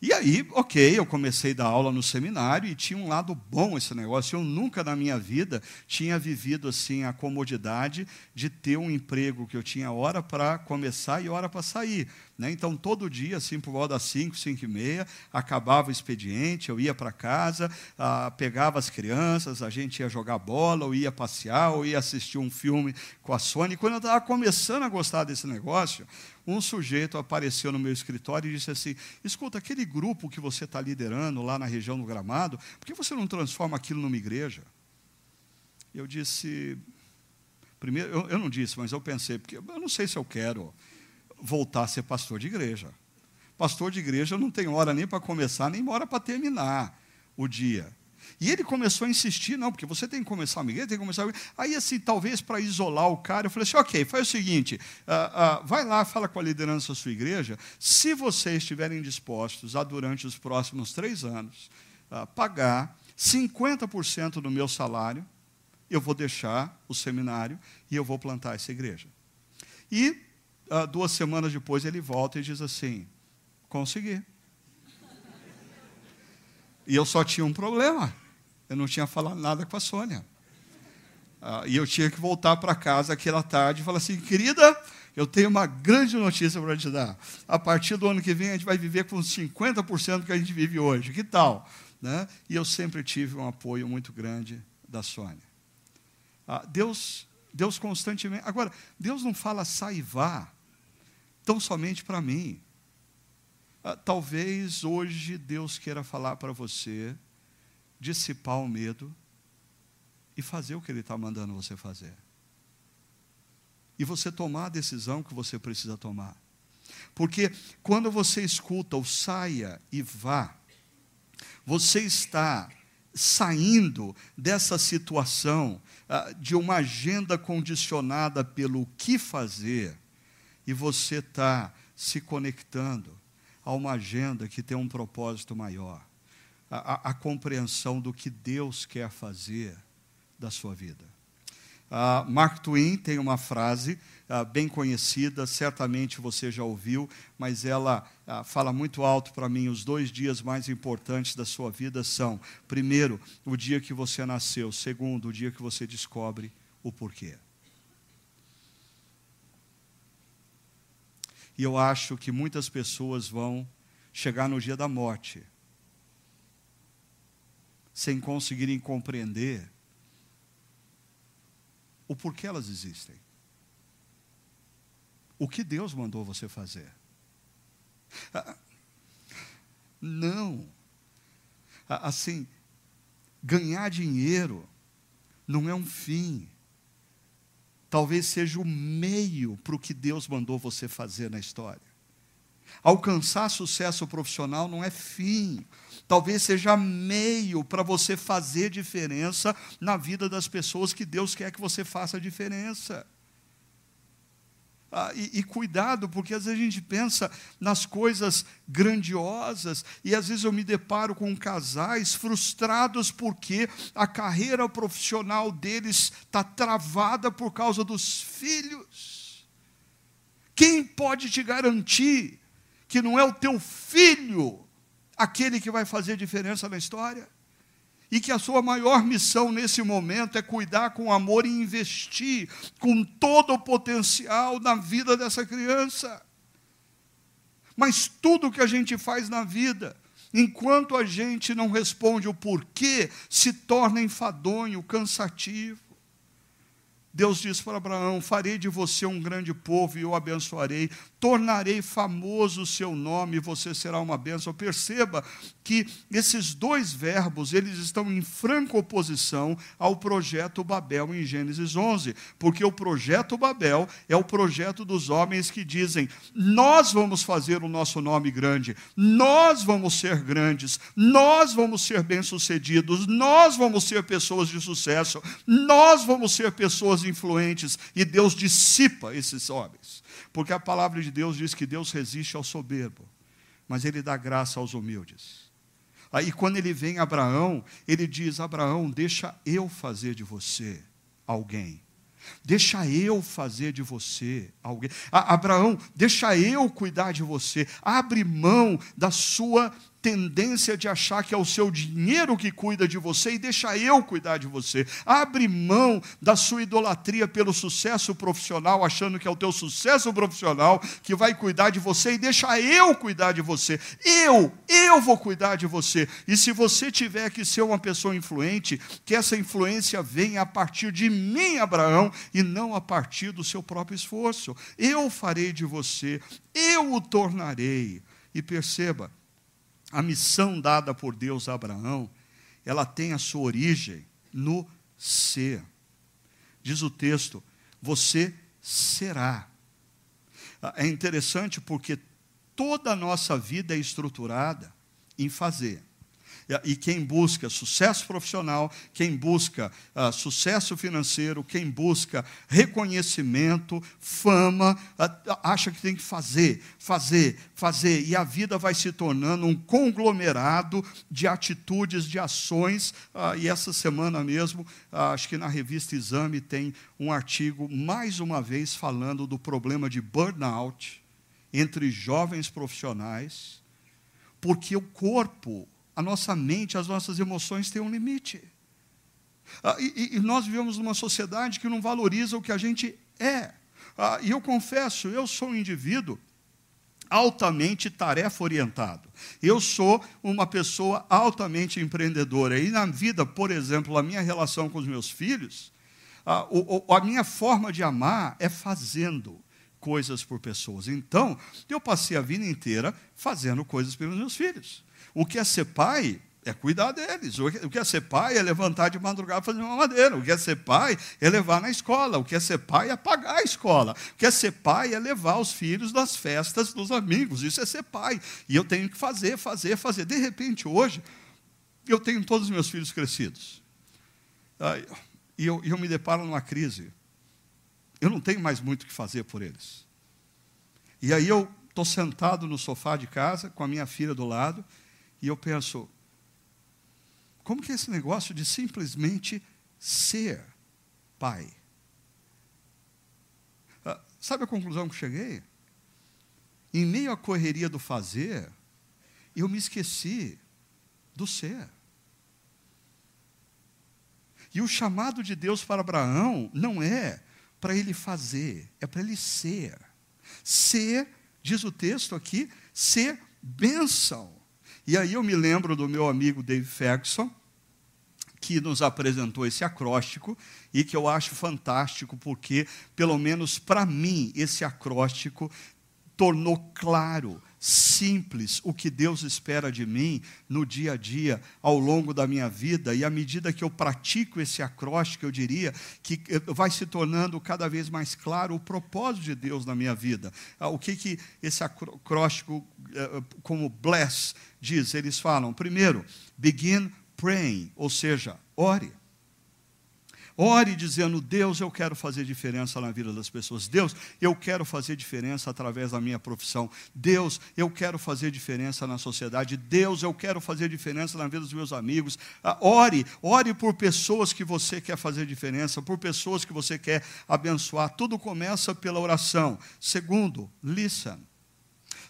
Speaker 1: E aí, ok, eu comecei a dar aula no seminário e tinha um lado bom esse negócio. Eu nunca na minha vida tinha vivido assim a comodidade de ter um emprego que eu tinha hora para começar e hora para sair. Né? Então, todo dia, assim, por volta das 5, 5 e meia, acabava o expediente, eu ia para casa, ah, pegava as crianças, a gente ia jogar bola, ou ia passear, ou ia assistir um filme com a Sony. Quando eu estava começando a gostar desse negócio, um sujeito apareceu no meu escritório e disse assim: Escuta, aquele grupo que você está liderando lá na região do Gramado, por que você não transforma aquilo numa igreja? Eu disse, primeiro, eu, eu não disse, mas eu pensei, porque eu não sei se eu quero voltar a ser pastor de igreja. Pastor de igreja não tem hora nem para começar, nem hora para terminar o dia. E ele começou a insistir, não, porque você tem que começar a igreja, tem que começar a Aí, assim, talvez para isolar o cara, eu falei assim: ok, faz o seguinte, uh, uh, vai lá, fala com a liderança da sua igreja, se vocês estiverem dispostos a, durante os próximos três anos, uh, pagar 50% do meu salário, eu vou deixar o seminário e eu vou plantar essa igreja. E duas semanas depois ele volta e diz assim: consegui. E eu só tinha um problema. Eu não tinha falado nada com a Sônia. Ah, e eu tinha que voltar para casa aquela tarde e falar assim, querida, eu tenho uma grande notícia para te dar. A partir do ano que vem, a gente vai viver com 50% que a gente vive hoje. Que tal? Né? E eu sempre tive um apoio muito grande da Sônia. Ah, Deus, Deus constantemente. Agora, Deus não fala saivar tão somente para mim. Ah, talvez hoje Deus queira falar para você dissipar o medo e fazer o que Ele está mandando você fazer. E você tomar a decisão que você precisa tomar. Porque quando você escuta o saia e vá, você está saindo dessa situação uh, de uma agenda condicionada pelo que fazer, e você está se conectando a uma agenda que tem um propósito maior a, a, compreensão do que Deus quer fazer da sua vida. Uh, Mark Twain tem uma frase uh, bem conhecida, certamente você já ouviu, mas ela uh, fala muito alto para mim. Os dois dias mais importantes da sua vida são: primeiro, o dia que você nasceu, segundo, o dia que você descobre o porquê. E eu acho que muitas pessoas vão chegar no dia da morte sem conseguirem compreender o porquê elas existem. O que Deus mandou você fazer. Ah, não. Ah, assim, ganhar dinheiro não é um fim. Talvez seja o meio para o que Deus mandou você fazer na história. Alcançar sucesso profissional não é fim talvez seja meio para você fazer diferença na vida das pessoas que Deus quer que você faça diferença. Ah, e, e, cuidado, porque às vezes a gente pensa nas coisas grandiosas, e às vezes eu me deparo com casais frustrados porque a carreira profissional deles está travada por causa dos filhos. Quem pode te garantir que não é o teu filho aquele que vai fazer diferença na história. E que a sua maior missão nesse momento é cuidar com amor e investir com todo o potencial na vida dessa criança. Mas tudo que a gente faz na vida, enquanto a gente não responde o porquê, se torna enfadonho, cansativo. Deus disse para Abraão: Farei de você um grande povo e o abençoarei, tornarei famoso o seu nome e você será uma bênção. Perceba que esses dois verbos, eles estão em franca oposição ao projeto Babel em Gênesis 11, porque o projeto Babel é o projeto dos homens que dizem: nós vamos fazer o nosso nome grande, nós vamos ser grandes, nós vamos ser bem-sucedidos, nós vamos ser pessoas de sucesso, nós vamos ser pessoas influentes e Deus dissipa esses homens. Porque a palavra de Deus diz que Deus resiste ao soberbo, mas ele dá graça aos humildes. Aí quando ele vem a Abraão, ele diz: Abraão, deixa eu fazer de você alguém. Deixa eu fazer de você alguém. Abraão, deixa eu cuidar de você. Abre mão da sua tendência de achar que é o seu dinheiro que cuida de você e deixa eu cuidar de você. Abre mão da sua idolatria pelo sucesso profissional, achando que é o teu sucesso profissional que vai cuidar de você e deixa eu cuidar de você. Eu, eu vou cuidar de você. E se você tiver que ser uma pessoa influente, que essa influência venha a partir de mim, Abraão, e não a partir do seu próprio esforço. Eu farei de você, eu o tornarei. E perceba, a missão dada por Deus a Abraão, ela tem a sua origem no ser. diz o texto, você será. É interessante porque toda a nossa vida é estruturada em fazer. E quem busca sucesso profissional, quem busca uh, sucesso financeiro, quem busca reconhecimento, fama, uh, acha que tem que fazer, fazer, fazer. E a vida vai se tornando um conglomerado de atitudes, de ações. Uh, e essa semana mesmo, acho que na revista Exame tem um artigo, mais uma vez, falando do problema de burnout entre jovens profissionais, porque o corpo a nossa mente, as nossas emoções têm um limite. Ah, e, e, nós vivemos numa sociedade que não valoriza o que a gente é. Ah, e eu confesso, eu sou um indivíduo altamente tarefa orientado. Eu sou uma pessoa altamente empreendedora. E na vida, por exemplo, a minha relação com os meus filhos, a, a minha forma de amar é fazendo coisas por pessoas. Então, eu passei a vida inteira fazendo coisas pelos meus filhos. O que é ser pai é cuidar deles. O que é ser pai é levantar de madrugada fazer uma madeira. O que é ser pai é levar na escola. O que é ser pai é pagar a escola. O que é ser pai é levar os filhos das festas dos amigos. Isso é ser pai. E eu tenho que fazer, fazer, fazer. De repente, hoje, eu tenho todos os meus filhos crescidos. E eu, eu me deparo numa crise. Eu não tenho mais muito o que fazer por eles. E aí eu estou sentado no sofá de casa, com a minha filha do lado, e eu penso, como que é esse negócio de simplesmente ser pai? Ah, sabe a conclusão que cheguei? Em meio à correria do fazer, eu me esqueci do ser. E o chamado de Deus para Abraão não é para ele fazer, é para ele ser. Ser, diz o texto aqui, ser bênção. E aí eu me lembro do meu amigo Dave Ferguson, que nos apresentou esse acróstico e que eu acho fantástico, porque, pelo menos para mim, esse acróstico tornou claro simples o que Deus espera de mim no dia a dia, ao longo da minha vida, e à medida que eu pratico esse acróstico, eu diria que vai se tornando cada vez mais claro o propósito de Deus na minha vida. Ah, o que, que esse acróstico, eh, como bless, diz? Eles falam, primeiro, begin praying, ou seja, ore. Ore dizendo: Deus, eu quero fazer diferença na vida das pessoas. Deus, eu quero fazer diferença através da minha profissão. Deus, eu quero fazer diferença na sociedade. Deus, eu quero fazer diferença na vida dos meus amigos. Ah, ore, ore por pessoas que você quer fazer diferença, por pessoas que você quer abençoar. Tudo começa pela oração. Segundo, listen.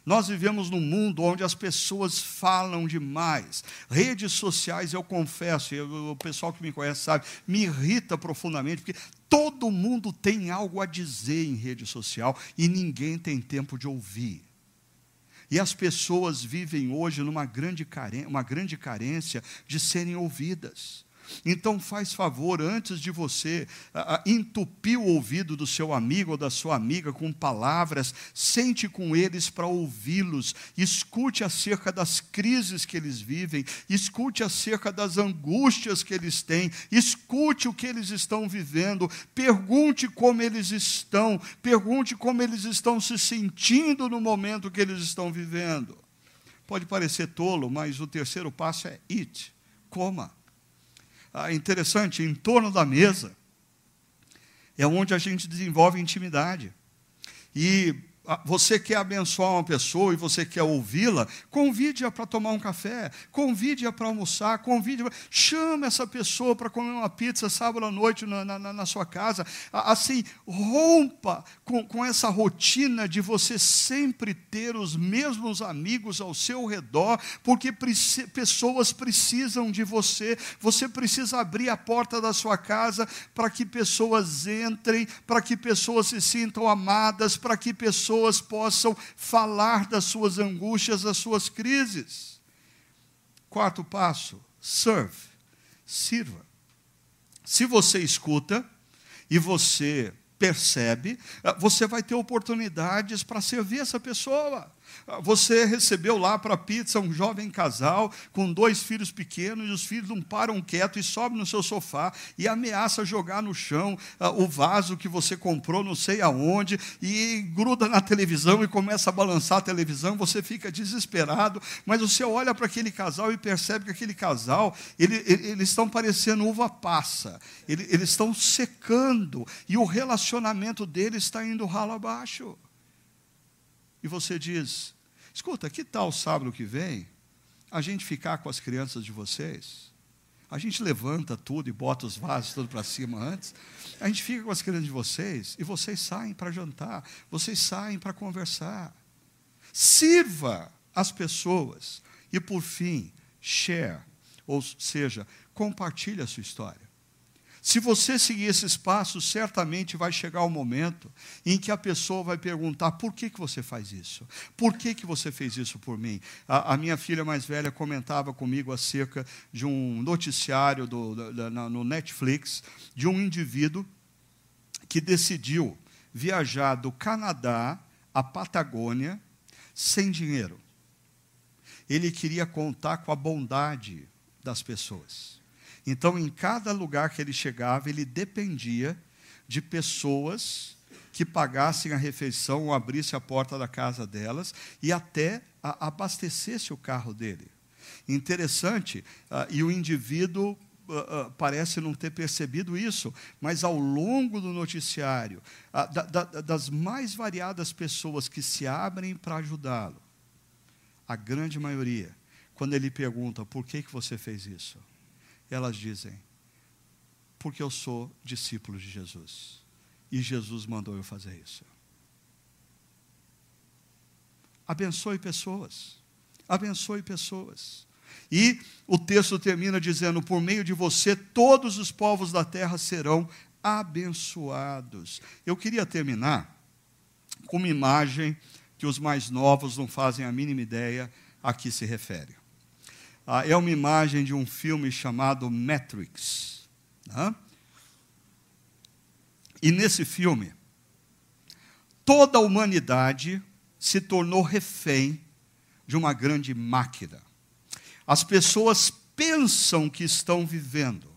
Speaker 1: Nós vivemos num mundo onde as pessoas falam demais. Redes sociais, eu confesso, eu, o pessoal que me conhece sabe, me irrita profundamente, porque todo mundo tem algo a dizer em rede social e ninguém tem tempo de ouvir. E as pessoas vivem hoje numa grande, uma grande carência de serem ouvidas. Então faz favor, antes de você entupir o ouvido do seu amigo ou da sua amiga com palavras, sente com eles para ouvi-los, escute acerca das crises que eles vivem, escute acerca das angústias que eles têm, escute o que eles estão vivendo, pergunte como eles estão, pergunte como eles estão se sentindo no momento que eles estão vivendo. Pode parecer tolo, mas o terceiro passo é it, coma ah, interessante, em torno da mesa é onde a gente desenvolve intimidade. E você quer abençoar uma pessoa e você quer ouvi-la, convide-a para tomar um café, convide-a para almoçar, convide chame essa pessoa para comer uma pizza sábado à noite na, na, na sua casa. Assim, rompa com, com essa rotina de você sempre ter os mesmos amigos ao seu redor, porque pessoas precisam de você. Você precisa abrir a porta da sua casa para que pessoas entrem, para que pessoas se sintam amadas, para que pessoas pessoas possam falar das suas angústias, das suas crises. Quarto passo, serve, sirva. Se você escuta e você percebe, você vai ter oportunidades para servir essa pessoa. Você recebeu lá para a pizza um jovem casal com dois filhos pequenos e os filhos não param quieto e sobem no seu sofá e ameaça jogar no chão uh, o vaso que você comprou não sei aonde e gruda na televisão e começa a balançar a televisão. Você fica desesperado, mas você olha para aquele casal e percebe que aquele casal, ele, ele, eles estão parecendo uva passa, ele, eles estão secando e o relacionamento deles está indo ralo abaixo. E você diz: Escuta, que tal sábado que vem a gente ficar com as crianças de vocês? A gente levanta tudo e bota os vasos tudo para cima antes. A gente fica com as crianças de vocês e vocês saem para jantar, vocês saem para conversar. Sirva as pessoas. E por fim, share, ou seja, compartilhe a sua história. Se você seguir esses passos, certamente vai chegar o momento em que a pessoa vai perguntar: por que, que você faz isso? Por que, que você fez isso por mim? A, a minha filha mais velha comentava comigo acerca de um noticiário do, da, no Netflix de um indivíduo que decidiu viajar do Canadá à Patagônia sem dinheiro. Ele queria contar com a bondade das pessoas. Então, em cada lugar que ele chegava, ele dependia de pessoas que pagassem a refeição ou abrissem a porta da casa delas e até abastecesse o carro dele. Interessante, uh, e o indivíduo uh, uh, parece não ter percebido isso, mas ao longo do noticiário, da, da, das mais variadas pessoas que se abrem para ajudá-lo, a grande maioria, quando ele pergunta por que, que você fez isso, elas dizem: porque eu sou discípulo de Jesus. E Jesus mandou eu fazer isso. Abençoe pessoas. Abençoe pessoas. E o texto termina dizendo: Por meio de você, todos os povos da terra serão abençoados. Eu queria terminar com uma imagem que os mais novos não fazem a mínima ideia a que se refere ah, é uma imagem de um filme chamado Matrix. Né? E nesse filme, toda a humanidade se tornou refém de uma grande máquina. As pessoas pensam que estão vivendo,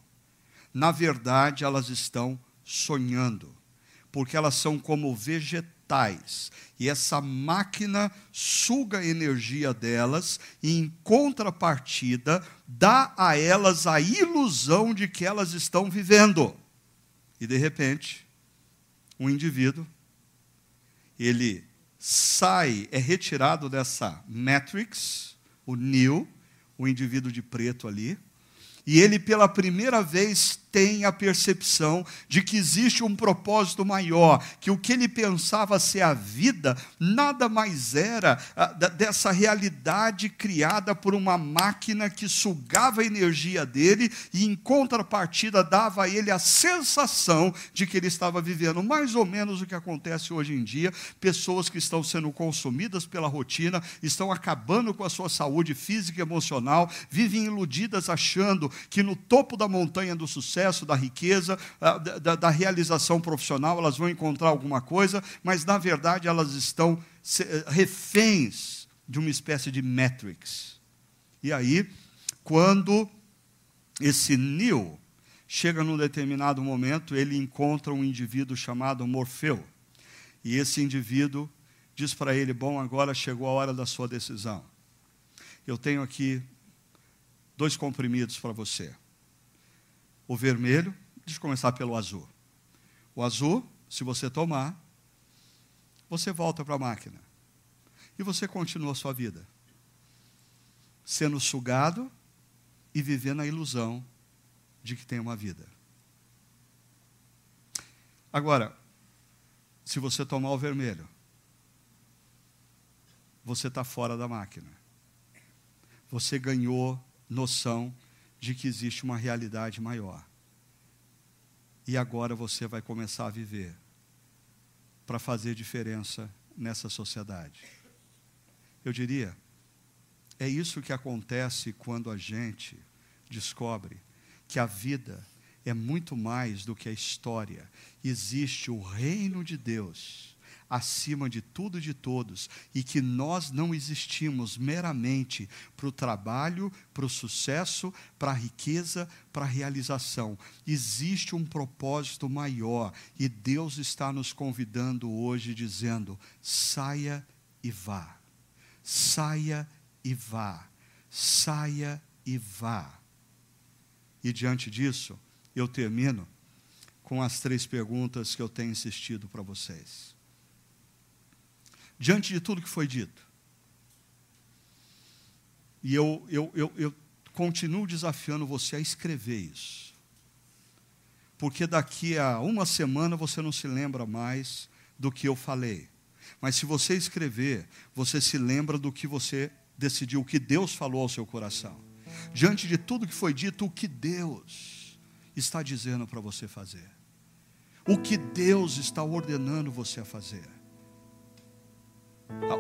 Speaker 1: na verdade, elas estão sonhando, porque elas são como vegetais e essa máquina suga a energia delas e, em contrapartida, dá a elas a ilusão de que elas estão vivendo. E, de repente, um indivíduo, ele sai, é retirado dessa matrix, o Neo, o indivíduo de preto ali, e ele, pela primeira vez, tem a percepção de que existe um propósito maior, que o que ele pensava ser a vida nada mais era ah, dessa realidade criada por uma máquina que sugava a energia dele e, em contrapartida, dava a ele a sensação de que ele estava vivendo mais ou menos o que acontece hoje em dia. Pessoas que estão sendo consumidas pela rotina, estão acabando com a sua saúde física e emocional, vivem iludidas achando que no topo da montanha do sucesso, sucesso, da riqueza, da, da realização profissional, elas vão encontrar alguma coisa, mas na verdade elas estão eh, reféns de uma espécie de matrix. E aí, quando esse Neo chega num determinado momento, ele encontra um indivíduo chamado Morfeu. E esse indivíduo diz para ele: Bom, agora chegou a hora da sua decisão. Eu tenho aqui dois comprimidos para você o vermelho, deixa eu começar pelo azul. O azul, se você tomar, você volta para a máquina. E você continua a sua vida. Sendo sugado e vivendo a ilusão de que tem uma vida. Agora, se você tomar o vermelho, você está fora da máquina. Você ganhou noção de que existe uma realidade maior. E agora você vai começar a viver para fazer diferença nessa sociedade. Eu diria, é isso que acontece quando a gente descobre que a vida é muito mais do que a história. Existe o reino de Deus acima de tudo e de todos, e que nós não existimos meramente para o trabalho, para o sucesso, para a riqueza, para a realização. Existe um propósito maior, e Deus está nos convidando hoje, dizendo: saia e vá, saia e vá, saia e vá. E diante disso, eu termino com as três perguntas que eu tenho insistido para vocês diante de tudo que foi dito. E eu, eu, eu, eu continuo desafiando você a escrever isso. Porque daqui a uma semana você não se lembra mais do que eu falei. Mas se você escrever, você se lembra do que você decidiu, o que Deus falou ao seu coração. Diante de tudo que foi dito, o que Deus está dizendo para você fazer. O que Deus está ordenando você a fazer.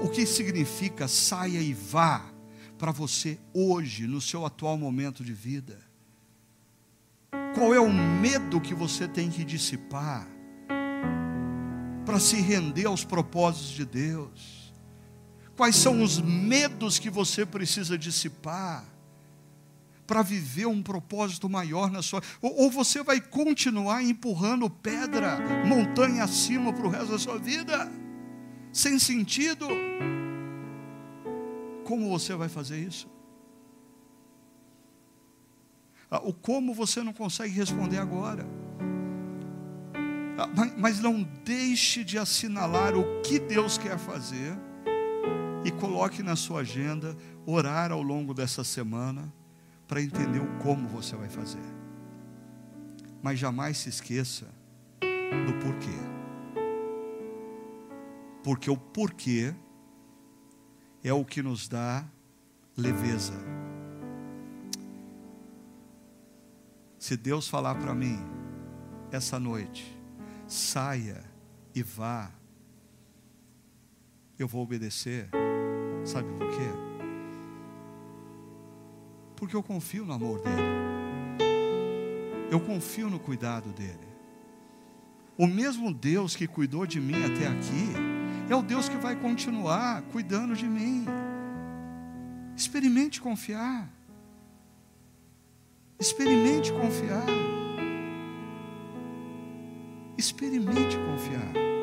Speaker 1: O que significa saia e vá para você hoje, no seu atual momento de vida? Qual é o medo que você tem que dissipar para se render aos propósitos de Deus? Quais são os medos que você precisa dissipar para viver um propósito maior na sua ou, ou você vai continuar empurrando pedra, montanha acima para o resto da sua vida? Sem sentido. Como você vai fazer isso? Ah, o como você não consegue responder agora. Ah, mas não deixe de assinalar o que Deus quer fazer e coloque na sua agenda orar ao longo dessa semana para entender o como você vai fazer. Mas jamais se esqueça do porquê. Porque o porquê é o que nos dá leveza. Se Deus falar para mim essa noite, saia e vá, eu vou obedecer. Sabe por quê? Porque eu confio no amor dele. Eu confio no cuidado dele. O mesmo Deus que cuidou de mim até aqui, é o Deus que vai continuar cuidando de mim. Experimente confiar. Experimente confiar. Experimente confiar.